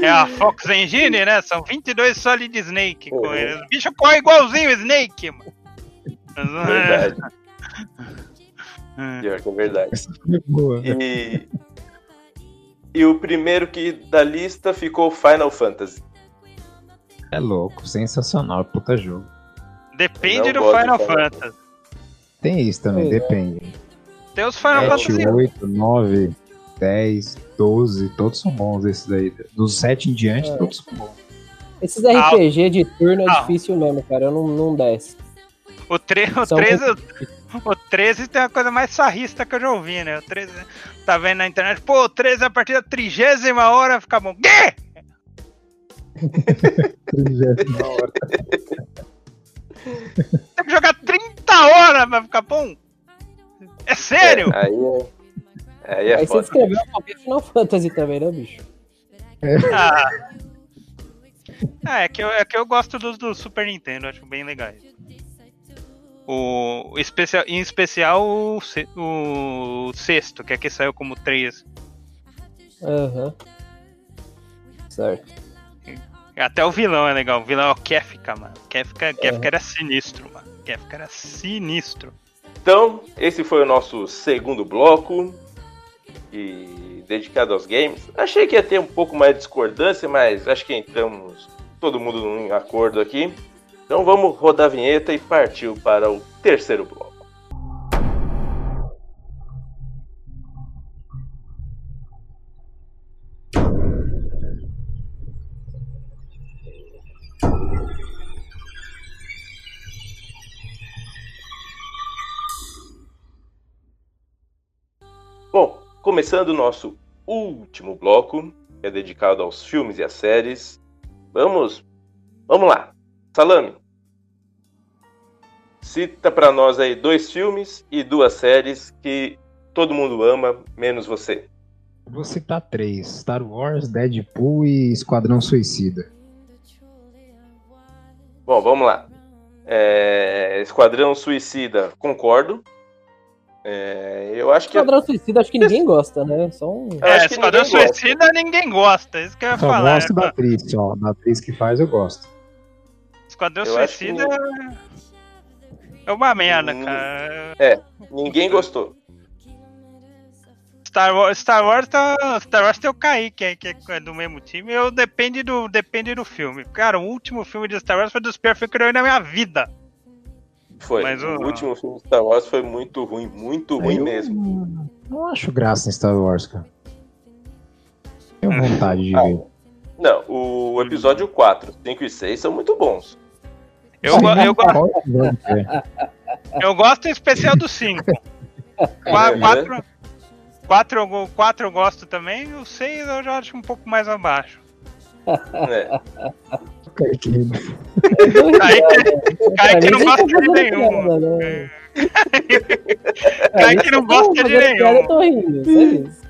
é a Fox Engine, né? São 22 Solid Snake correndo. Os bichos correm igualzinho o Snake, mano. Mas, Verdade. [laughs] é, Pior que é verdade. Essa foi boa. E, e o primeiro que da lista ficou Final Fantasy. É louco, sensacional, puta jogo. Depende do Final Final Fantasy. Tem isso também, é. depende. Tem os Final É, 7, Fantasy. 8, 9, 10, 12, todos são bons esses daí. Dos 7 em diante, É. todos são bons. Esses RPG de turno é Ah. difícil mesmo, cara. Eu não, não desce. O, tre o, São 13, o 13 tem a coisa mais sarrista que eu já ouvi, né? O 13 tá vendo na internet, pô, o 13 a partir da trigésima hora fica bom. Quê? [laughs] Na hora. [laughs] Tem que jogar 30 horas pra ficar bom? É sério? É, aí é, aí é Aí você escreveu qualquer Final Fantasy também, né, bicho? Ah. Ah, é que eu, é que eu gosto dos do Super Nintendo, acho bem legais. O, especial, em especial o, o sexto, que aqui saiu como 3. Aham. Certo. Até o vilão é legal. O vilão é o Kefka, mano. Kefka, Kefka era sinistro, mano. Kefka era sinistro. Então, esse foi o nosso segundo bloco. E dedicado aos games. Achei que ia ter um pouco mais de discordância, mas acho que entramos todo mundo em acordo aqui. Então vamos rodar a vinheta e partiu para o terceiro bloco. Bom, começando o nosso último bloco, que é dedicado aos filmes e às séries. Vamos, vamos lá. Salame. Cita pra nós aí dois filmes e duas séries que todo mundo ama, menos você. Vou citar três: Star Wars, Deadpool e Esquadrão Suicida. Bom, vamos lá. É, Esquadrão Suicida, concordo. É, eu acho que Esquadrão Suicida acho que ninguém gosta, né? Só um... Eu acho é, que Esquadrão ninguém gosta. Suicida ninguém gosta. Isso que eu ia Só falar. gosto da atriz, só. Da atriz que faz, eu gosto. Esquadrão Eu acho que Suicida é uma merda, Hum. cara. ninguém gostou. Star Wars, Star Wars, tá, Star Wars tem o Kaique, aí, que é do mesmo time. Eu depende do, depende do filme. Cara, o último filme de Star Wars foi dos piores filmes que eu vi na minha vida. Foi. Mas o- último filme de Star Wars foi muito ruim, muito ruim eu mesmo. Não, não acho graça em Star Wars, cara. Tenho vontade de Ah, ver. Não, o episódio 4, 5 e 6 são muito bons. Eu, go- eu, go- é? eu gosto em especial do 5. É, 4 quatro, eu go- quatro eu gosto também, o 6 eu já acho um pouco mais abaixo. É. Kaique, Kaique não gosta de nenhum. Né? Kaique não gosta de nenhum. Eu tô rindo, só isso.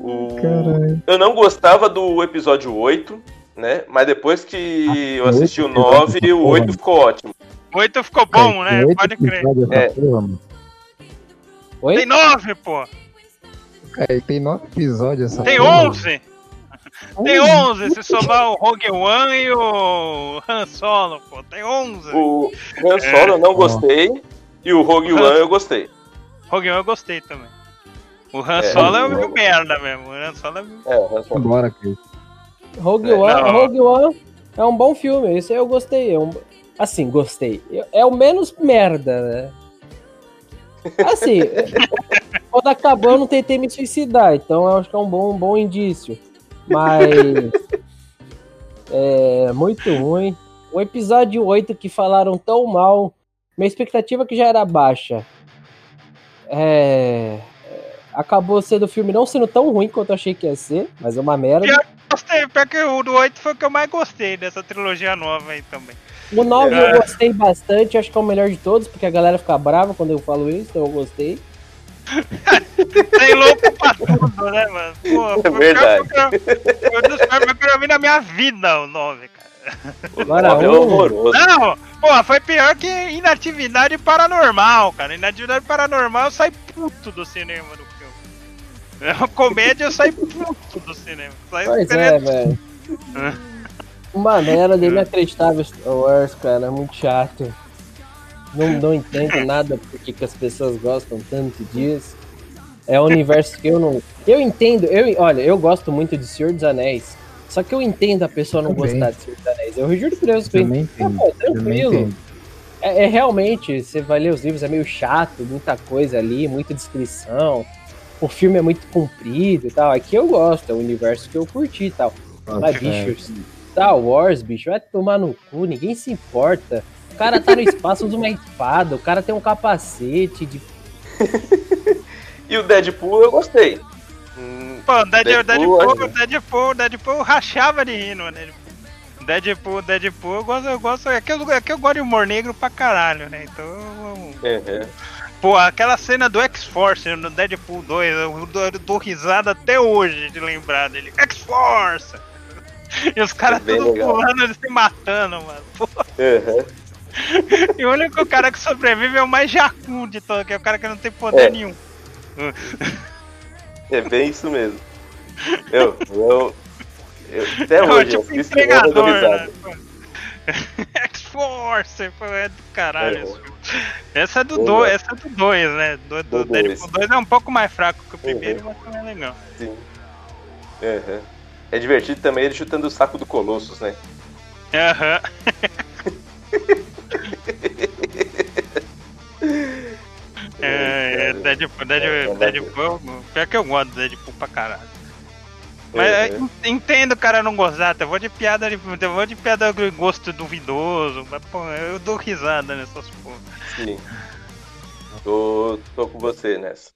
O-. Eu não gostava do episódio 8, né? Mas depois que eu assisti o oito 9, episódios, o 8 ficou ótimo. O 8 ficou bom, né? Oito Pode crer. É. Tem 9, pô. Cara, tem nove episódios essa Tem porra. 11. Tem 11, se somar o Rogue One e o Han Solo, pô. Tem 11. O Han Solo eu não gostei e o Rogue One eu gostei. Rogue One eu gostei também. O Han é, Solo é meio merda mesmo. O Han Solo é meio... É, o Han Solo. Bora, Cris. Rogue, é, One, Rogue One é um bom filme. Esse eu gostei. É um... Assim, gostei. É o menos merda, né? Assim, [laughs] quando acabou eu não tentei me suicidar, então eu acho que é um bom, um bom indício. Mas. [laughs] É muito ruim. O episódio 8 que falaram tão mal, minha expectativa que já era baixa. É, acabou sendo o filme não sendo tão ruim quanto eu achei que ia ser, mas é uma merda. Gostei, pior que o do 8 foi o que eu mais gostei dessa trilogia nova aí também. O 9 é. eu gostei bastante, acho que é o melhor de todos, porque a galera fica brava quando eu falo isso, então eu gostei. [laughs] Tem louco pra tudo, né, mano? Pô, é verdade. Foi um dos filmes que eu vi na minha vida, o 9, cara. O 9 é horroroso. Não, pô, foi pior que inatividade paranormal, cara. Inatividade paranormal eu saí puto do cinema do. É uma comédia, eu saí puto do cinema. Saí pois é, velho. [laughs] Uma merda dele inacreditável Star Wars, cara. É muito chato. Não, não entendo nada porque que as pessoas gostam tanto disso. É um universo que eu não. Eu entendo, eu, olha, eu gosto muito de Senhor dos Anéis. Só que eu entendo a pessoa não Também. gostar de Senhor dos Anéis. Eu juro por Deus que eu entendo. Ah, pô, tranquilo. É, é, realmente, você vai ler os livros, é meio chato, muita coisa ali, muita descrição. O filme é muito comprido e tal. Aqui eu gosto, é o universo que eu curti e tal. Mas, bicho, Star Wars, bicho, vai tomar no cu, ninguém se importa. O cara tá no espaço, [laughs] usa uma espada, o cara tem um capacete de. [laughs] e o Deadpool eu gostei. Hum, Pô, Deadpool, Deadpool, Deadpool, Deadpool, Deadpool rachava de rir, mano. Deadpool, Deadpool, eu gosto, eu gosto. É que eu, é que eu gosto de humor negro pra caralho, né? Então. Uhum. Pô, aquela cena do X-Force no Deadpool 2, eu dou, eu dou risada até hoje de lembrar dele. X-Force! E os caras é tudo pulando e se matando, mano. Uhum. E o único cara que sobrevive é o mais Jakun de todo, que é o cara que não tem poder é. nenhum. É bem isso mesmo. Eu, eu, eu até é hoje, tipo eu entregador, né? [laughs] X-Force, é do caralho. É. Essa é do 2, essa é do 2, né? Do, do, do Deadpool 2 é um pouco mais fraco que o primeiro, uhum. mas também é legal. Sim. Uhum. É divertido também ele chutando o saco do Colossus, né? Aham. [laughs] é, é, Deadpool, Deadpool, Deadpool, pior que eu gosto do Deadpool pra caralho. Mas é, é. entendo o cara não gostar, eu vou de piada de, eu vou de piada de gosto duvidoso, mas pô, eu dou risada nessas porra. Sim. Tô, tô com você nessa.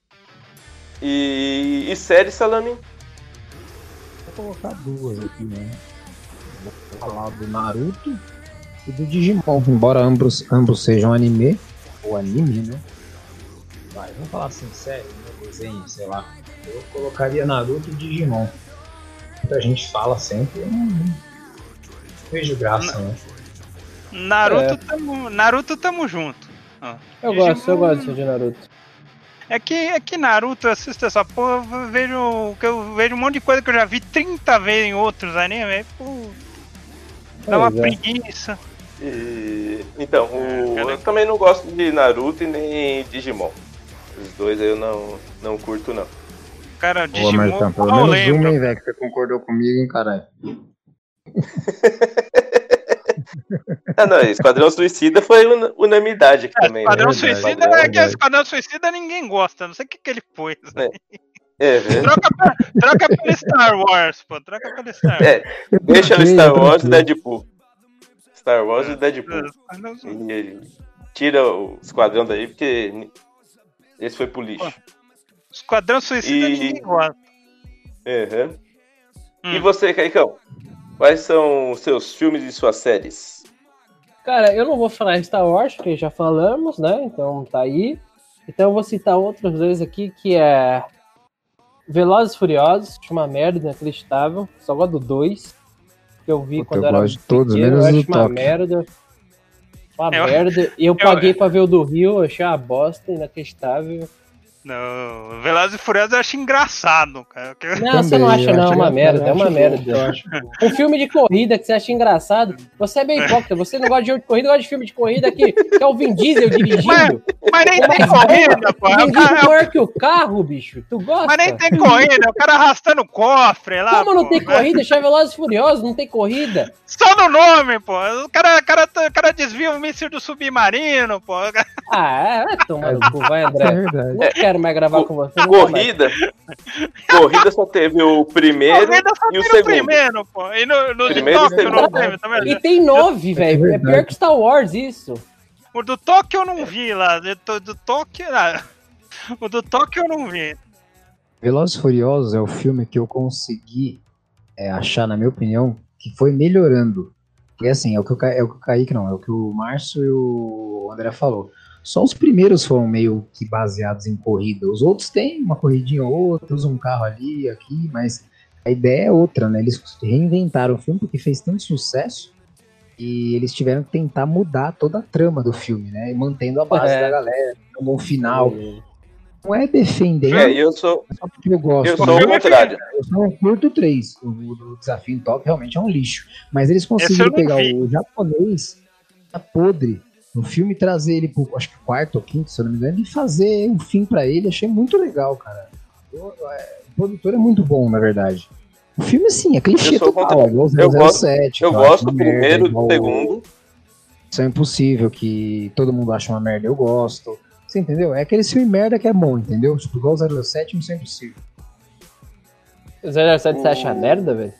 E, e série, Salame? colocar duas aqui, né? Vou falar do Naruto e do Digimon, embora ambos, ambos sejam anime, ou anime, né? Vai, vamos falar assim, sério, né? desenho, sei lá. Eu colocaria Naruto e Digimon. Muita gente fala sempre, eu não vejo graça, Na... né? Naruto, é. tamo, Naruto tamo junto. Eu Digimon... gosto, eu gosto de Naruto. É que, é que Naruto, eu assisto essa porra, eu vejo, eu vejo um monte de coisa que eu já vi 30 vezes em outros animes, pô, dá uma é. preguiça. E, então, o, é, eu também não gosto de Naruto e nem Digimon. Os dois eu não, não curto, não. Cara, Digimon. Pô, Marcão, pelo menos lembro. um, hein, velho, que você concordou comigo, hein, caralho. [laughs] Ah, não, Esquadrão Suicida foi unanimidade aqui é, também. Esquadrão né? Suicida é, é que Esquadrão Suicida ninguém gosta, não sei o que, que ele pôs. Né? É, é [laughs] troca, pra, troca pelo Star Wars, pô. Troca pelo Star Wars. É, deixa o Star Wars e Deadpool. Star Wars e Deadpool. E, tira o Esquadrão daí, porque esse foi pro lixo. Esquadrão Suicida e... ninguém gosta. Uhum. Hum. E você, Caicão? Quais são os seus filmes e suas séries? Cara, eu não vou falar Star Wars, porque já falamos, né? Então tá aí. Então eu vou citar outros dois aqui, que é Velozes e Furiosos, que é uma merda inacreditável. Só gosto do 2, que eu vi Puta, quando eu era gosto de todos, menos eu acho uma merda. Uma eu, merda. E eu, eu paguei eu, pra ver o do Rio, achei uma bosta inacreditável. Não, Velozes e Furiosos eu acho engraçado, cara. Não, você não Também, acha não, é uma merda, é uma merda. eu acho Um filme de corrida que você acha engraçado, você é bem hipócrita, você não gosta de jogo de corrida, gosta de filme de corrida que, que é o Vin Diesel dirigindo. Mas nem tem corrida, pô. O É Vin o Diesel maior que o carro, bicho. Tu gosta? Mas nem tem corrida, é o cara arrastando o cofre lá. Como não pô, tem né? corrida? Chama Velozes e Furiosos, não tem corrida. Só no nome, pô. O cara, cara, o cara desvia o míssil do submarino, pô. Ah, é, no cu, vai, É André. verdade. Não quero mais gravar com você. Corrida. Corrida só teve o primeiro Corrida só e o segundo. primeiro, pô. E no, no de Primeiro e Tóquio não teve, tá vendo? E tem nove, velho. É pior que Star Wars isso. O do Tóquio eu não vi lá. Do, do Tóquio. ah, [laughs] O do Tóquio eu não vi. Velozes e Furiosos é o filme que eu consegui é, achar, na minha opinião, que foi melhorando. Porque assim, é o que o, Ca- é o que o Kaique não, é o que o Márcio e o André falou. Só os primeiros foram meio que baseados em corrida. Os outros têm uma corridinha ou outra, usam um carro ali, aqui, mas a ideia é outra, né? Eles reinventaram o filme porque fez tanto sucesso e eles tiveram que tentar mudar toda a trama do filme, né? E mantendo a base É. da galera, um bom final. Não é defendendo, É, eu sou, só porque eu gosto. eu sou o contrário. eu só não curto o 3. O, o do desafio em Tóquio realmente é um lixo. Mas eles conseguiram pegar vi. o japonês tá podre no filme trazer ele pro acho que quarto ou quinto, se eu não me engano, e fazer um fim pra ele. Achei muito legal, cara. Eu- é, o produtor é muito bom, na verdade. O filme, sim, é clichê Eu total. contra- igual eu gosto- 007, Eu gosto do merda, primeiro, do igual segundo. Isso é impossível, que todo mundo acha uma merda, eu gosto. Você entendeu? É aquele filme merda que é bom, entendeu? Tipo, igual 07, Missão Impossível. 007 você acha merda, velho?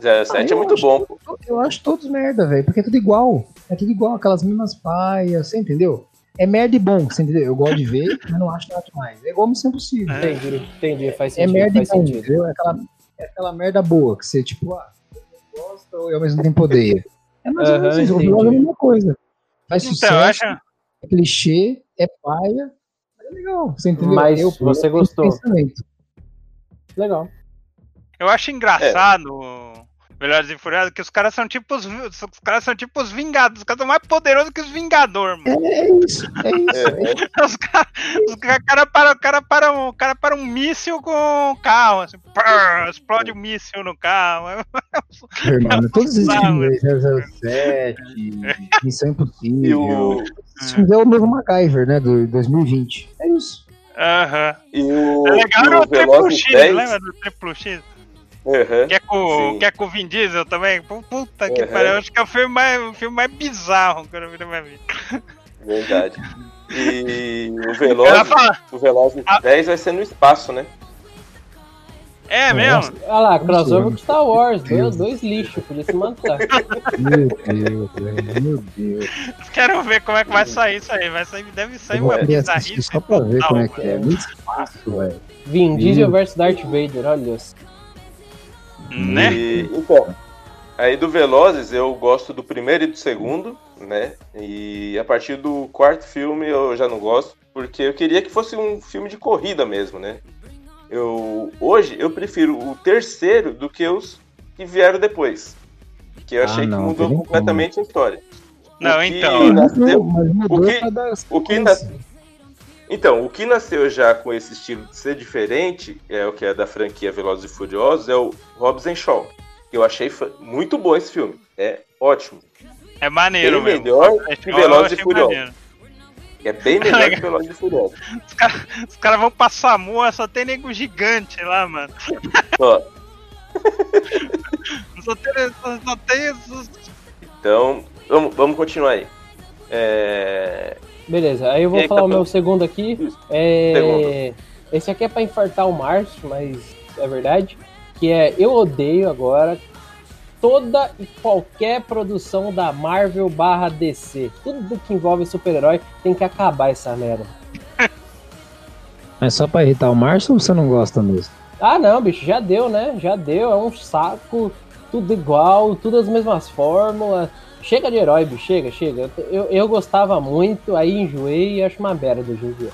07 é eu muito acho bom. to- Eu acho todos merda, velho, porque é tudo igual. É tudo igual, aquelas mesmas paias, você entendeu? É merda e bom, você entendeu? Eu gosto de ver, [laughs] mas não acho nada demais. É igual Missão Impossível. É. Entendi, entendi, faz É sentido, merda e bom, sentido. entendeu? É aquela, é aquela merda boa, que você, tipo, ah, gosta e ao mesmo tempo odeia. É mais ou menos isso, é a mesma coisa. Faz Então, eu sucesso, acho. é clichê, é paia, mas é legal, você entendeu? Mas Eu, você tenho gostou. Legal. Eu acho engraçado Velozes e Furiosos que os caras são tipo os, os caras são tipo os Vingadores, os caras são mais poderosos que os Vingadores, mano. É, é isso, é isso. é isso. [laughs] Os caras os cara, cara para, o cara para um, cara para um míssil com o carro, assim, pá, explode um míssil no carro. Mano, [laughs] todos esses Não, filmes aí, 007, Missão Impossível. o, Esses filmes é o novo MacGyver, né? Do 2020. É isso. Aham. e o, É legal e o o Velozes X, 10. lembra do Triplo X? Aham. Que é com, Sim. que é com o Vin Diesel também? Pu- Puta que Uhum. pariu, acho que é o filme mais, o filme mais bizarro que eu vi na minha vida. Verdade. E o [laughs] fala, o Velozes Ah. 10 vai ser no espaço, né? é mesmo? Olha lá, crossover Absurdo. com Star Wars, Meu dois, Deus. dois lixos, podia se matar. [laughs] Meu Deus, velho. Meu Deus. Quero ver como é que vai sair isso aí. Vai sair, deve sair uma bizarrice. só pra ver como é que é. Muito espaço, velho. Vin Diesel versus Darth Vader, olha isso. Né? E, então, aí do Velozes eu gosto do primeiro e do segundo, né? E a partir do quarto filme eu já não gosto, porque eu queria que fosse um filme de corrida mesmo, né? Eu, hoje eu prefiro o terceiro do que os que vieram depois. Que eu Ah, achei não, que mudou completamente a história. Não, O que então. nasceu- Mas mudou o que- o que sequência. Então, o que nasceu já com esse estilo de ser diferente, é o que é da franquia Velozes e Furiosos, é o Hobbs and Shaw. Eu achei muito bom esse filme. É ótimo. É maneiro Bem mesmo. melhor que Velozes e Furiosos. maneiro. É bem melhor [laughs] que Velozes e Furiosos. Os caras cara vão pra Samoa, só tem nego gigante lá, mano. Ó, [laughs] Só tem, só, só tem então, vamos, vamos continuar aí. É, Beleza, aí eu vou aí, falar o Capitão? meu segundo aqui. É... Segundo. Esse aqui é pra infartar o Márcio, mas é verdade. Que é Eu odeio agora toda e qualquer produção da Marvel barra DC. Tudo que envolve super-herói tem que acabar essa merda. [laughs] Mas só pra irritar o Márcio ou você não gosta mesmo? Ah não, bicho, já deu, né? Já deu, é um saco, tudo igual, tudo as mesmas fórmulas. Chega de herói, bicho, chega, chega. Eu, eu gostava muito, aí enjoei e acho uma merda hoje em dia.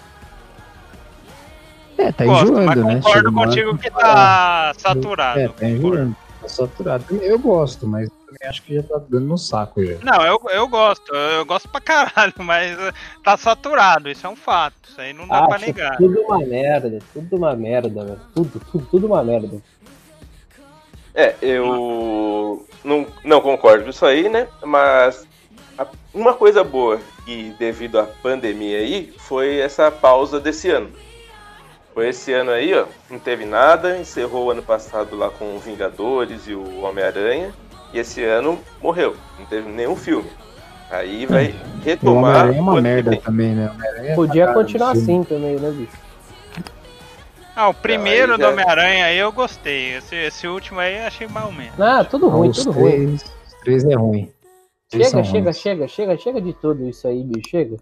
É, tá Gosto, mas enjoando, né? concordo Chega contigo que tá saturado. É, tá enjoando. tá saturado. Eu gosto, mas também acho que já tá dando no saco já. Não, eu, eu gosto, eu gosto pra caralho, [laughs] mas tá saturado, isso é um fato. Isso aí não dá pra negar. tudo uma merda, tudo uma merda, velho. Tudo, tudo, tudo uma merda. É, eu não, não concordo com isso aí, né? Mas a- uma coisa boa que devido à pandemia aí foi essa pausa desse ano. Foi esse ano aí, ó, não teve nada, encerrou o ano passado lá com o Vingadores e o Homem-Aranha, e esse ano morreu, não teve nenhum filme. Aí vai O retomar. Homem-Aranha é o uma merda também, né? Podia tá continuar assim também, né, bicho? Ah, o primeiro do Homem-Aranha aí eu gostei. Esse, esse último aí eu achei mal mesmo. Ah, tudo ruim, Os tudo ruim. três, os três é ruim. Chega, chega, ruins. chega, chega, chega de tudo isso aí, bicho. Chega.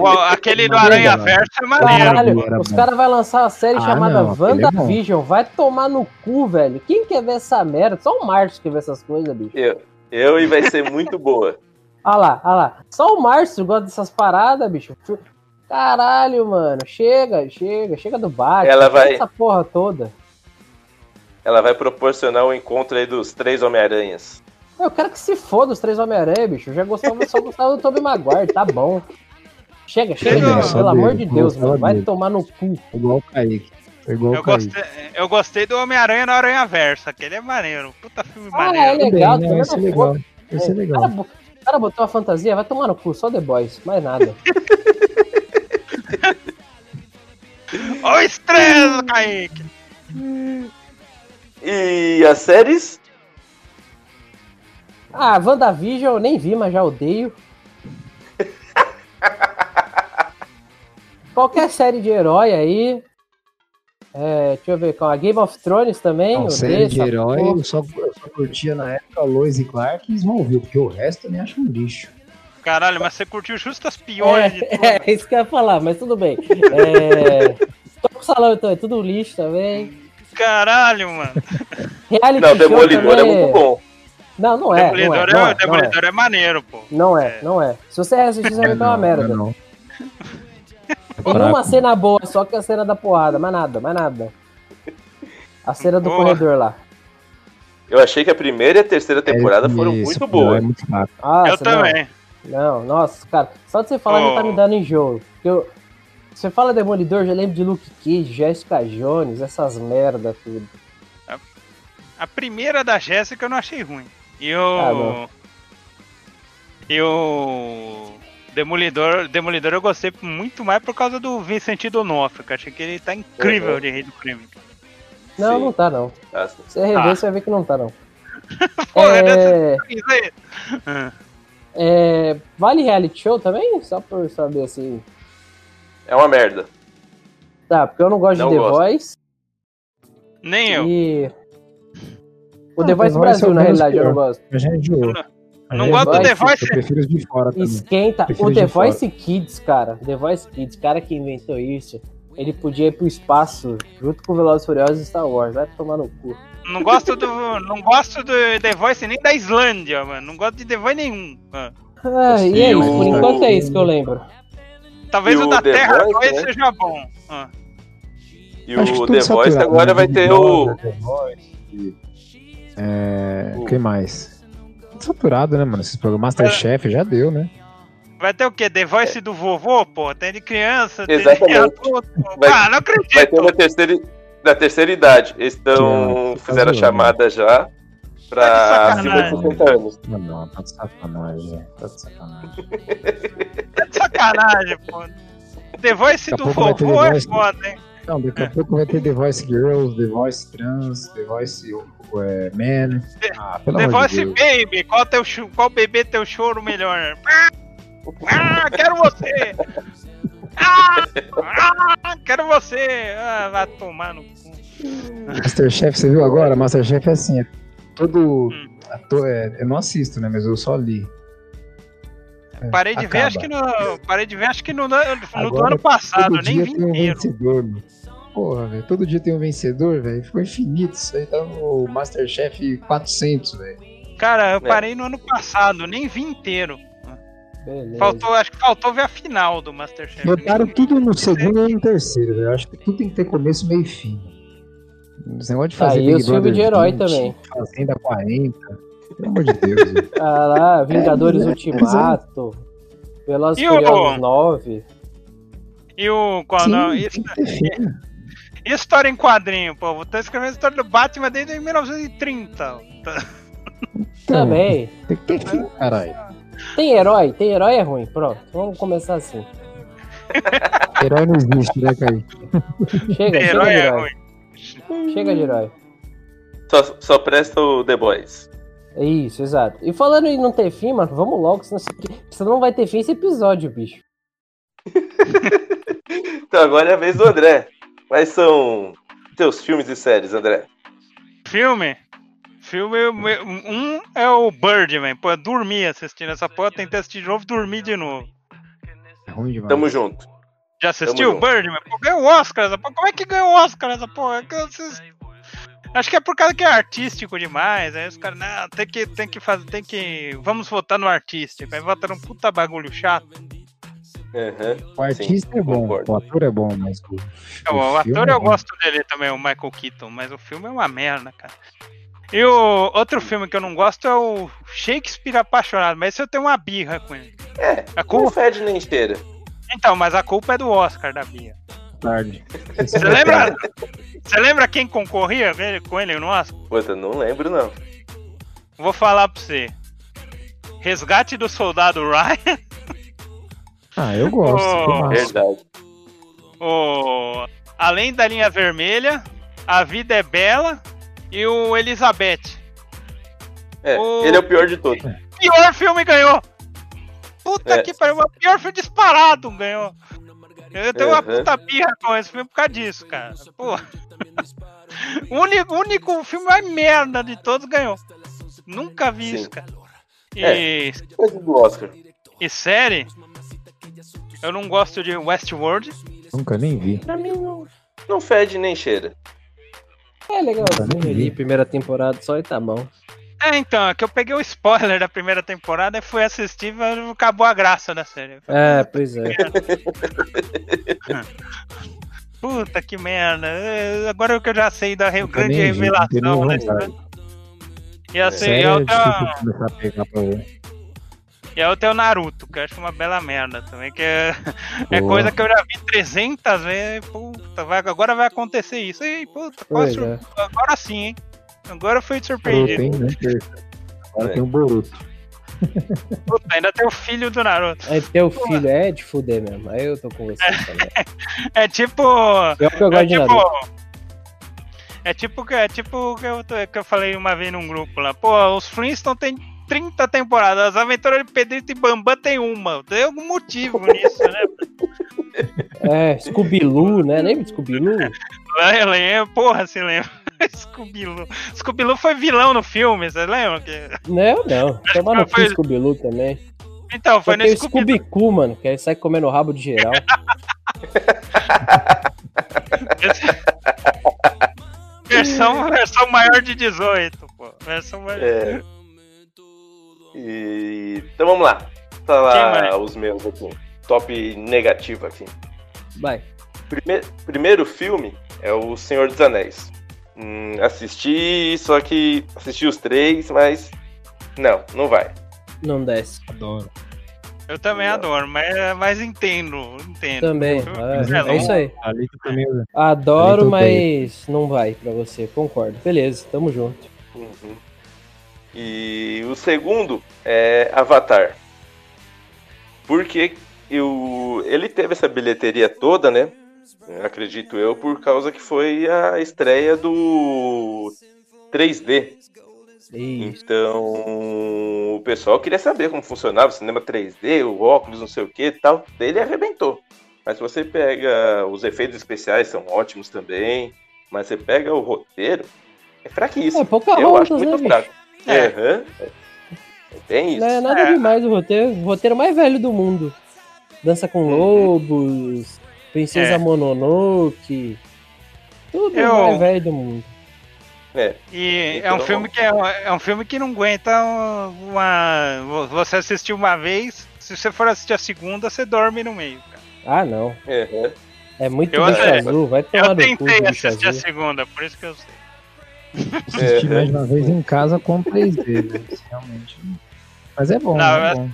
O- aquele do Aranha. Verso é maneiro. Caralho, os caras vão lançar uma série Ah, chamada não, é. WandaVision. Vai tomar no cu, velho. Quem quer ver essa merda? Só o Márcio que vê essas coisas, bicho. Eu, eu e vai ser muito boa. [laughs] Olha lá, olha lá. Só o Márcio gosta dessas paradas, bicho. Caralho, mano. Chega, chega, chega do Batman. Ela vai- Essa porra toda. Ela vai proporcionar o encontro aí dos três Homem-Aranhas. Eu quero que se foda os três Homem-Aranha, bicho. Eu já gostava, só gostava do Tobey Maguire, tá bom. Chega, chega, Chega, mano, pelo amor de eu Deus, mano. Vai dele. tomar no cu. Igual o Kaique. Igual Eu o Kaique. gostei, eu gostei do Homem-Aranha no Aranha Verso. Aquele é maneiro. Puta filme Ah, maneiro. é legal, bem, também né? Esse é legal. foda. Esse é O cara, legal. o cara botou uma fantasia, vai tomar no cu, só The Boys, mais nada. [laughs] Ó o estresse, Kaique. E as séries? Ah, WandaVision eu nem vi, mas já odeio. [laughs] Qualquer série de herói aí. É, deixa eu ver, com a Game of Thrones também. Não, série de herói, eu só, eu só curtia na época Lois e Clark e Smallville, porque o resto eu nem acho um lixo. Caralho, mas você curtiu justo as piores de [laughs] É, todas. é isso que eu ia falar, mas tudo bem. É, [laughs] tô com salão então, é tudo lixo também. Caralho, mano. Reality Não, Demolidor é muito bom. Não, não é. Não é, Demolidor, não é, é, não é. Demolidor é maneiro, pô. Não é, não é. Se você assistir, você vai ver é uma merda. Não, [laughs] Tem uma cena boa, só que é a cena da porrada, mais nada, mais nada. A cena do Boa. corredor lá. Eu achei que a primeira e a terceira temporada É, foram muito pior, É boas. muito. Nossa, eu também. Não, não, nossa, cara. Só de você falar já tá me Oh. dando enjoo. Porque eu, você fala Demolidor, já lembro de Luke Cage, Jessica Jones, essas merda tudo. A primeira da Jéssica eu não achei ruim. E Ah, e o. Demolidor, Demolidor eu gostei muito mais por causa do Vincent D'Onofrio, que eu achei que ele tá incrível Uhum. de Rei do Crime. Não, Sim. não tá não. Se você rever, Ah. você vai ver que não tá não. [laughs] Porra, É, Isso aí. É, vale reality show também? Só por saber assim. É uma merda. Tá, porque eu não gosto Não de The gosto. Voice. Nem eu. E. O The Voice The é Brasil, na realidade, eu não pior. gosto. Eu já enjoou. Não Eu gosto do The Voice. Eu prefiro de fora também. Esquenta. O The fora. Voice Kids, cara. The Voice Kids, cara que inventou isso. Ele podia ir pro espaço junto com o Velozes e Furiosos e Star Wars. Vai tomar no cu. Não gosto do. Não gosto do The Voice nem da Islândia, mano. Não gosto de The Voice nenhum. Ah. E é isso, por enquanto é isso que eu lembro. Talvez E o o da The Terra Voice, 2 né? seja bom. Ah. E Acho que o The Voice saturado, agora né? vai ter o. Brother, The Voice, É. O- que mais? Tudo Saturado, né, mano? Esses programas Masterchef já deu, né? Vai ter o quê? The Voice do vovô, pô? Tem de criança, tem de Exatamente. adulto. Vai- ah, não Vai ter acredito. uma terceira, da terceira idade. Eles estão. Que tá fizeram a zoando. chamada já pra Tá de acima de sacanagem. 60 anos. Não, não, tá de sacanagem. Tá de sacanagem. [laughs] Tá de sacanagem, pô. The Voice do vovô The é foda, hein? Não, daqui a pouco vai ter The Voice Girls, The Voice Trans, The Voice é, Man. Ah, pelo The amor de Voice Deus. Baby, qual, teu, qual bebê teu choro melhor? Ah, quero você! Ah, ah, quero você! Ah, vai tomar no cu. Masterchef, você viu agora? Masterchef é assim, é todo. Hum. ator- é, eu não assisto, né? Mas eu só li. É, Parei de ver, acaba. acho que no. Parei de ver, acho que no, no, do ano passado, Todo nem vi tem um inteiro. vencedor, mano. Porra, velho. Todo dia tem um vencedor, velho. Ficou infinito. Isso aí tá no Masterchef 400, velho. Cara, eu É. parei no ano passado, nem vi inteiro. Beleza. Faltou, acho que faltou ver a final do Masterchef. Botaram tudo no segundo e no terceiro, velho. Acho que tudo tem que ter começo, meio e fim. Esse negócio de Tá fazer aí Big filmes Brother de herói 20, também. Fazenda 40. Pelo amor de Deus. [laughs] Ah lá, Vingadores É, é, Ultimato. Velozes E e o- Furiosos 9. E o. Qual, Sim, não, e, ter filme. e história em quadrinho, pô? Eu tô escrevendo a história do Batman desde 1930. Tá- Então, Também. Tem que ter filme, caralho. Tem herói? Tem herói é ruim. Pronto, vamos começar assim. [laughs] Herói não existe, né, Kaique? Chega, chega Herói de é herói. ruim. Chega de herói. Só, só presta o The Boys. É isso, exato. E falando em não ter fim, mano, vamos logo, senão, senão não vai ter fim esse episódio, bicho. [laughs] Então agora é a vez do André. Quais são teus filmes e séries, André? Filme? Filme, um é o Birdman, pô, eu dormi assistindo essa porra, tentei assistir de novo, dormi de novo. É ruim demais. Tamo junto. Já assistiu o Birdman? Pô, ganhou o Oscar essa porra. Como é que ganhou o Oscar essa porra? É Acho que é por causa que é artístico demais. Aí os caras, não, tem que, tem que fazer, tem que. Vamos votar no artístico. Aí vota num puta bagulho chato. Aham. O artista é bom, concordo. o ator é bom, mas o, É, O, filme ator é eu ruim. gosto dele também, o Michael Keaton, mas o filme é uma merda, cara. E o outro filme que eu não gosto é o Shakespeare Apaixonado, mas esse eu tenho uma birra com ele. É, A não culpa... fede nem cheira. Então, mas a culpa é do Oscar da birra. tarde. Você lembra? Você lembra quem concorria com ele, no Oscar? Puta, não lembro não. Vou falar pra você. Resgate do Soldado Ryan, Ah, eu gosto. Massa. Verdade. o Além da Linha Vermelha, A Vida é Bela e o Elizabeth. É, O- ele é o pior de todos. pior filme ganhou. Puta É. que pariu, o pior filme disparado ganhou. Eu tenho uma Uhum. puta birra com esse filme por causa disso, cara. Pô. O único, único filme mais merda de todos ganhou. Nunca vi Sim. isso, cara. E, Coisa do Oscar. e série, eu não gosto de Westworld. Nunca nem vi. Pra mim não. Não fede nem cheira. É legalzinho ali, primeira temporada só e tá bom. É, então, é que eu peguei o spoiler da primeira temporada e fui assistir e acabou a graça da série. É, pois é. [laughs] Puta que merda. É, Agora que eu já sei da re- grande revelação, né? E a, se- Sério, e a é outra, difícil e a outra é o Naruto, que eu acho uma bela merda também. Que é, é coisa que eu já vi 300 vezes. Puta, vai, agora vai acontecer isso. Ei, puta, é. sur- agora sim, hein? Agora eu fui surpreendido. perca. Agora É. tem o Boruto. Puta, ainda tem o filho do Naruto. Aí teu filho é de fuder mesmo. Aí eu tô com você também. É tipo. É o que eu É gosto de Naruto. tipo. É tipo que é tipo que eu, que eu falei uma vez num grupo lá. Pô, os Flintstones tem 30 temporadas, as aventuras de Pedrito e Bambam tem uma. Tem algum motivo nisso, né? É, Scooby-Doo, né? Lembra de Scooby-Doo? Eu lembro, porra, você lembra? [laughs] Scooby-Loo. Scooby-Loo foi vilão no filme, você lembra? Que... Não, não. Tomar no Foi- cu Scooby-Doo também. Então, Só foi no tem o Scooby-Doo. Scooby-Coo, mano, que aí sai comendo o rabo de geral. [laughs] versão, versão maior de 18, pô. Versão maior. É. E... Então vamos lá. Falar vai? os meus aqui. Top negativo aqui. Vai. Prime- primeiro filme é O Senhor dos Anéis. Hum, assisti, só que assisti os três, mas não, não vai. Não desce. Adoro. Eu também Não. adoro, mas, mas entendo, entendo. Também. [laughs] É, é é isso aí. Também. Adoro, Ali mas não vai pra você. Concordo. Beleza, tamo junto. Uhum. E o segundo é Avatar. Porque eu, ele teve essa bilheteria toda, né? Acredito eu, por causa que foi a estreia do 3D. Isso. Então, o pessoal queria saber como funcionava o cinema 3D, o óculos, não sei o que e tal. Ele arrebentou. Mas se você pega os efeitos especiais, são ótimos também. Mas você pega o roteiro, é fraquíssimo. É, pouca Eu acho né, muito bicho? fraco. É. Aham. É bem isso. Não é nada É. demais o roteiro. O roteiro mais velho do mundo. Dança com Uhum. lobos, Princesa É. Mononoke. Tudo Eu- mais velho do mundo. É. E é Então, um filme que é, é um filme que não aguenta uma. Você assistiu uma vez, se você for assistir a segunda, você dorme no meio, cara. Ah, não. Aham. É muito Eu bicho até- azul, vai tomar Eu tentei assistir a azul. segunda, por isso que eu sei. Assisti É, mais uma vez em casa com 3D, né? realmente. Mas é bom, Não, é eu- bom.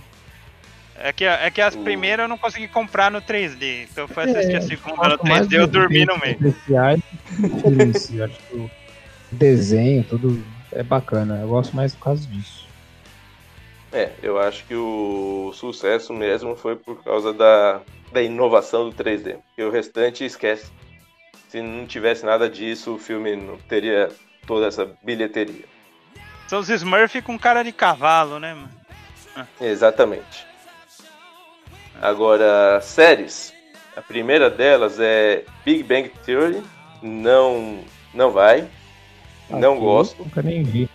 É que, é que as primeiras eu não consegui comprar no 3D. Então eu fui É, assistir a segunda no 3D mais eu dormi no meio. Especiais si. Acho que o desenho, tudo é bacana. Eu gosto mais por causa disso. É, eu acho que o sucesso mesmo foi por causa da, da inovação do 3D. Porque o restante esquece. Se não tivesse nada disso, o filme não teria toda essa bilheteria. São os Smurf com cara de cavalo, né, mano? Exatamente. Agora, séries. A primeira delas é Big Bang Theory. Não, não vai. Não gosto. Nunca nem vi.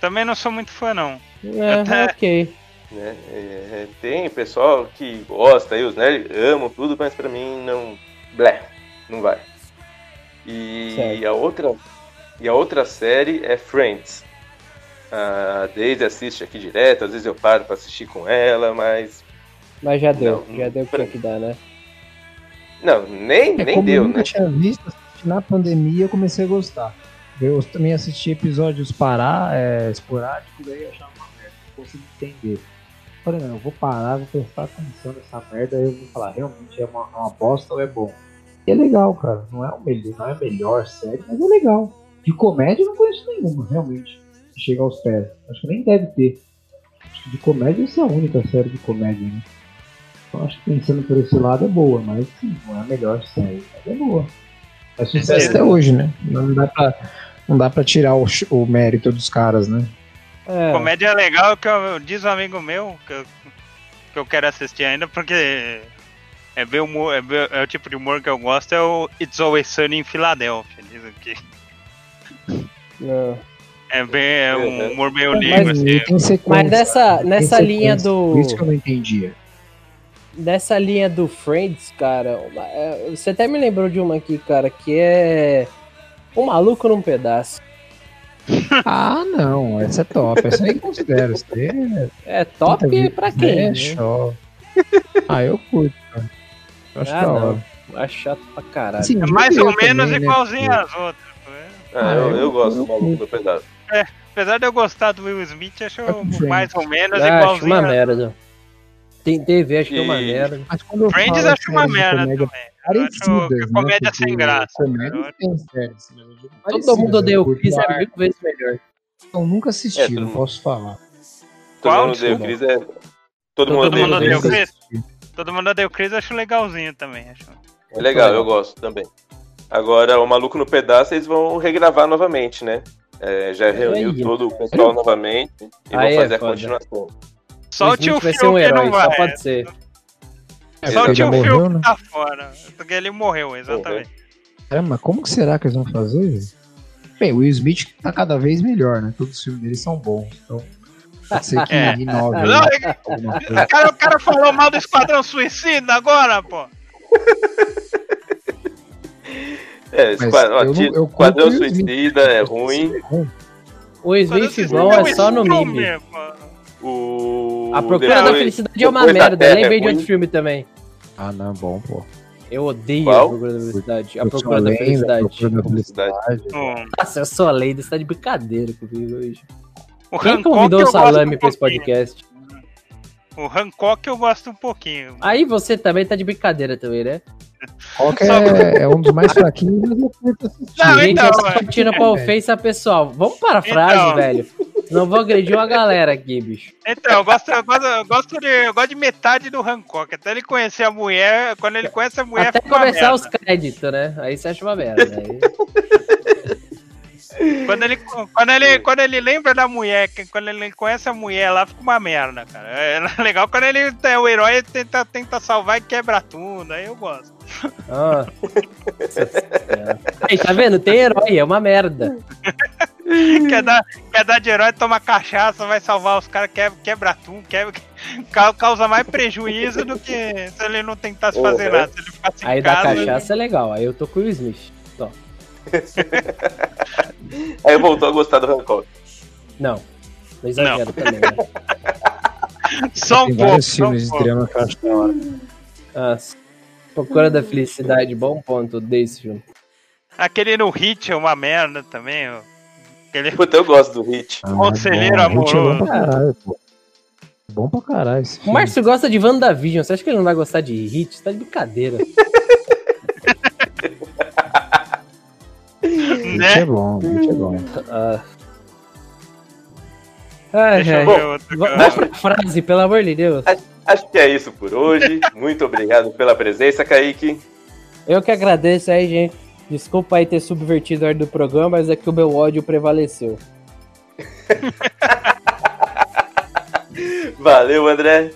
Também não sou muito fã, não. É, Até- ok. Né? É, tem pessoal que gosta, aí os nerds amam tudo, mas pra mim não. Blé, não vai. E Certo. a outra e a outra série é Friends. A Daisy assiste aqui direto, às vezes eu paro pra assistir com ela, mas. Mas já deu, Não, já deu o que dar, né? Não, nem, É nem como eu deu, nunca né? tinha visto, na pandemia eu comecei a gostar. Eu também assisti episódios parar, é, esporádicos, daí eu achava uma merda, não consegui entender. Falei, não, eu vou parar, vou prestar atenção nessa merda, aí eu vou falar, realmente é uma, é uma bosta ou é bom. E é legal, cara, não é, o melhor, não é a melhor série, mas é legal. De comédia eu não conheço nenhuma, realmente, que chega aos pés. Acho que nem deve ter. Acho que de comédia essa é a única série de comédia, né? Então acho que pensando por esse lado é boa, mas sim, não é a melhor série, mas é boa. É sucesso É. até hoje, né? Não dá pra, não dá pra tirar o, o mérito dos caras, né? É, Comédia legal que eu, diz um amigo meu que eu, que eu quero assistir ainda, porque é, bem humor, é, bem- é o tipo de humor que eu gosto, é o It's Always Sunny em Filadélfia. Dizem que não. É, bem, é um Uhum. humor meio Mas negro, assim. Tem sequência, Mas nessa, nessa linha do. Por isso que eu não entendia. Nessa linha do Friends, cara, é, você até me lembrou de uma aqui, cara, que é. Um maluco num pedaço. [laughs] Ah, não, essa é top. Essa aí considero. É, É top Puta, pra quem? É né? show. Ah, eu curto, cara. Eu acho Ah, hora. Acho chato pra caralho. Assim, É mais ou menos também, né? igualzinho às outras. Né? Ah, eu, eu- gosto do maluco do pedaço. Apesar de eu gostar do Will Smith, acho mais ou menos Ah, acho igualzinho. uma a- merda. Tem TV, acho que é uma E- merda. Mas quando eu Friends falo acho uma merda comédia também. Eu acho parecidas, que né? comédia sem Porque graça. Comédia Eu- tem séries. né? Todo Parecidas, mundo odeia o Chris, é mil vezes melhor. Eu nunca assisti, É, não mundo- posso falar. Todo Qual? mundo odeia o. Chris é. Todo, Todo mundo odeia mundo o odeia Chris. o Chris? Todo mundo odeia o Chris, eu acho legalzinho também. Acho. É legal, eu gosto também. Agora, o Maluco no Pedaço, eles vão regravar novamente, né? É, já reuniu aí. todo o pessoal novamente e Aí é vão fazer a foda. continuação. Só o tio Phil um herói, não só vai. pode ser. É, Só o tio Phil morreu, que né? tá fora. Porque ele morreu, exatamente. Caramba, como que será que eles vão fazer? Bem, o Will Smith tá cada vez melhor, né? Todos os filmes dele são bons. Então, pode ser que É. inove Não, é-. O cara, o cara falou mal do Esquadrão Suicida agora, pô. É, esquadrão, ó, eu eu Esquadrão. Suicida é ruim. O Smith Esquadrão bom Suicida é só no pô. O... A Procura da Felicidade é uma merda. Terra Lembrei é de outro filme também. Ah, não, bom, pô. Eu odeio Qual? a Procura da Felicidade. A Eu Procura da além Felicidade. Procura da Felicidade. Nossa, eu sou a lenda, você tá de brincadeira comigo hoje. o Quem Hancock convidou eu o Salame um pra esse podcast? O Hancock eu gosto um pouquinho. Aí você também tá de brincadeira também, né? Que é, é um dos mais fraquinhos, mas eu curto assistir. Não, Gente, então, essa é. pra ofensa pessoal. Vamos para a frase, Então. velho. Não vou agredir uma galera aqui, bicho. Então, eu gosto, eu gosto, eu gosto, de, eu gosto de metade do Hancock. Até ele conhecer a mulher, quando ele conhece a mulher, Até começar os créditos, né? Aí você acha uma merda. Aí... [laughs] Quando ele, quando, ele, quando ele lembra da mulher, quando ele conhece a mulher lá, fica uma merda, cara. É [laughs] legal quando ele é o herói e tenta, tenta salvar e quebra tudo. Aí eu gosto. [laughs] Aí, tá vendo? Tem herói, é uma merda. [laughs] quer, dar, quer dar de herói, toma cachaça, vai salvar os caras, quebra, quebra tudo, quebra, ca- causa mais prejuízo do que se ele não tentasse fazer Uhum. nada. Se ele ficasse Aí em da casa. cachaça é legal. Aí eu tô com o Smith. [laughs] Aí voltou a gostar do Hancock. Não. Não exagero também, né? [laughs] Só um pouco. vários filmes de pouco. drama que eu acho da hora. Procura da Felicidade, bom ponto desse filme. Aquele no Hit é uma merda também. ó. Aquele Puta, eu gosto do Hit. Ah, Conselheiro bom, Hit é bom amoroso. pra caralho, pô. Bom pra caralho esse O. Márcio gosta de WandaVision, você acha que ele não vai gostar de Hit? Você tá de brincadeira. [laughs] Hit né? é bom, Hit é bom. Ah. Ai, Deixa eu ai. Vai pra frase, pelo amor de Deus. Acho que é isso por hoje. [laughs] Muito obrigado pela presença, Kaique. Eu que agradeço aí, gente. Desculpa aí ter subvertido a ordem do programa, mas é que o meu ódio prevaleceu. [laughs] Valeu, André.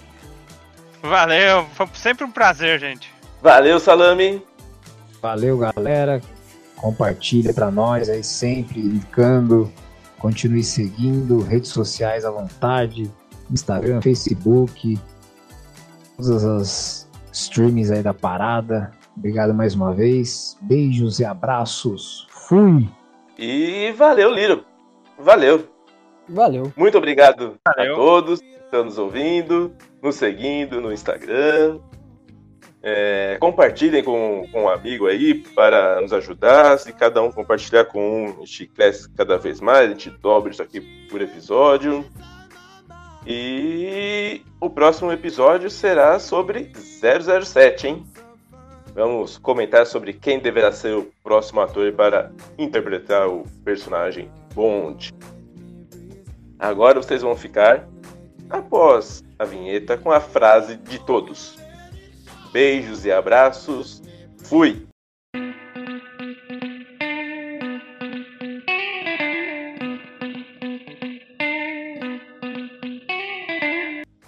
Valeu, foi sempre um prazer, gente. Valeu, Salame. Valeu, galera. Compartilha pra nós aí sempre, indicando. Continue seguindo, redes sociais à vontade, Instagram, Facebook, todas as streamings aí da parada. Obrigado mais uma vez. Beijos e abraços. Fui! E valeu, Liro. Valeu. Valeu. Muito obrigado Valeu. a todos que estão nos ouvindo, nos seguindo no Instagram. É, compartilhem com, com um amigo aí para nos ajudar. Se cada um compartilhar com um, a gente cresce cada vez mais, a gente dobra isso aqui por episódio. E o próximo episódio será sobre 007, hein? Vamos comentar sobre quem deverá ser o próximo ator para interpretar o personagem Bond. Agora vocês vão ficar, após a vinheta, com a frase de todos. Beijos e abraços. Fui!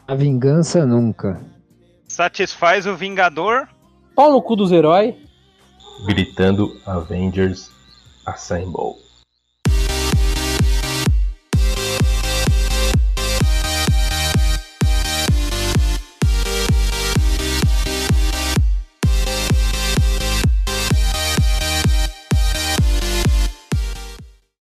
A vingança nunca. Satisfaz o Vingador. Pau no cu dos heróis. Gritando Avengers Assemble.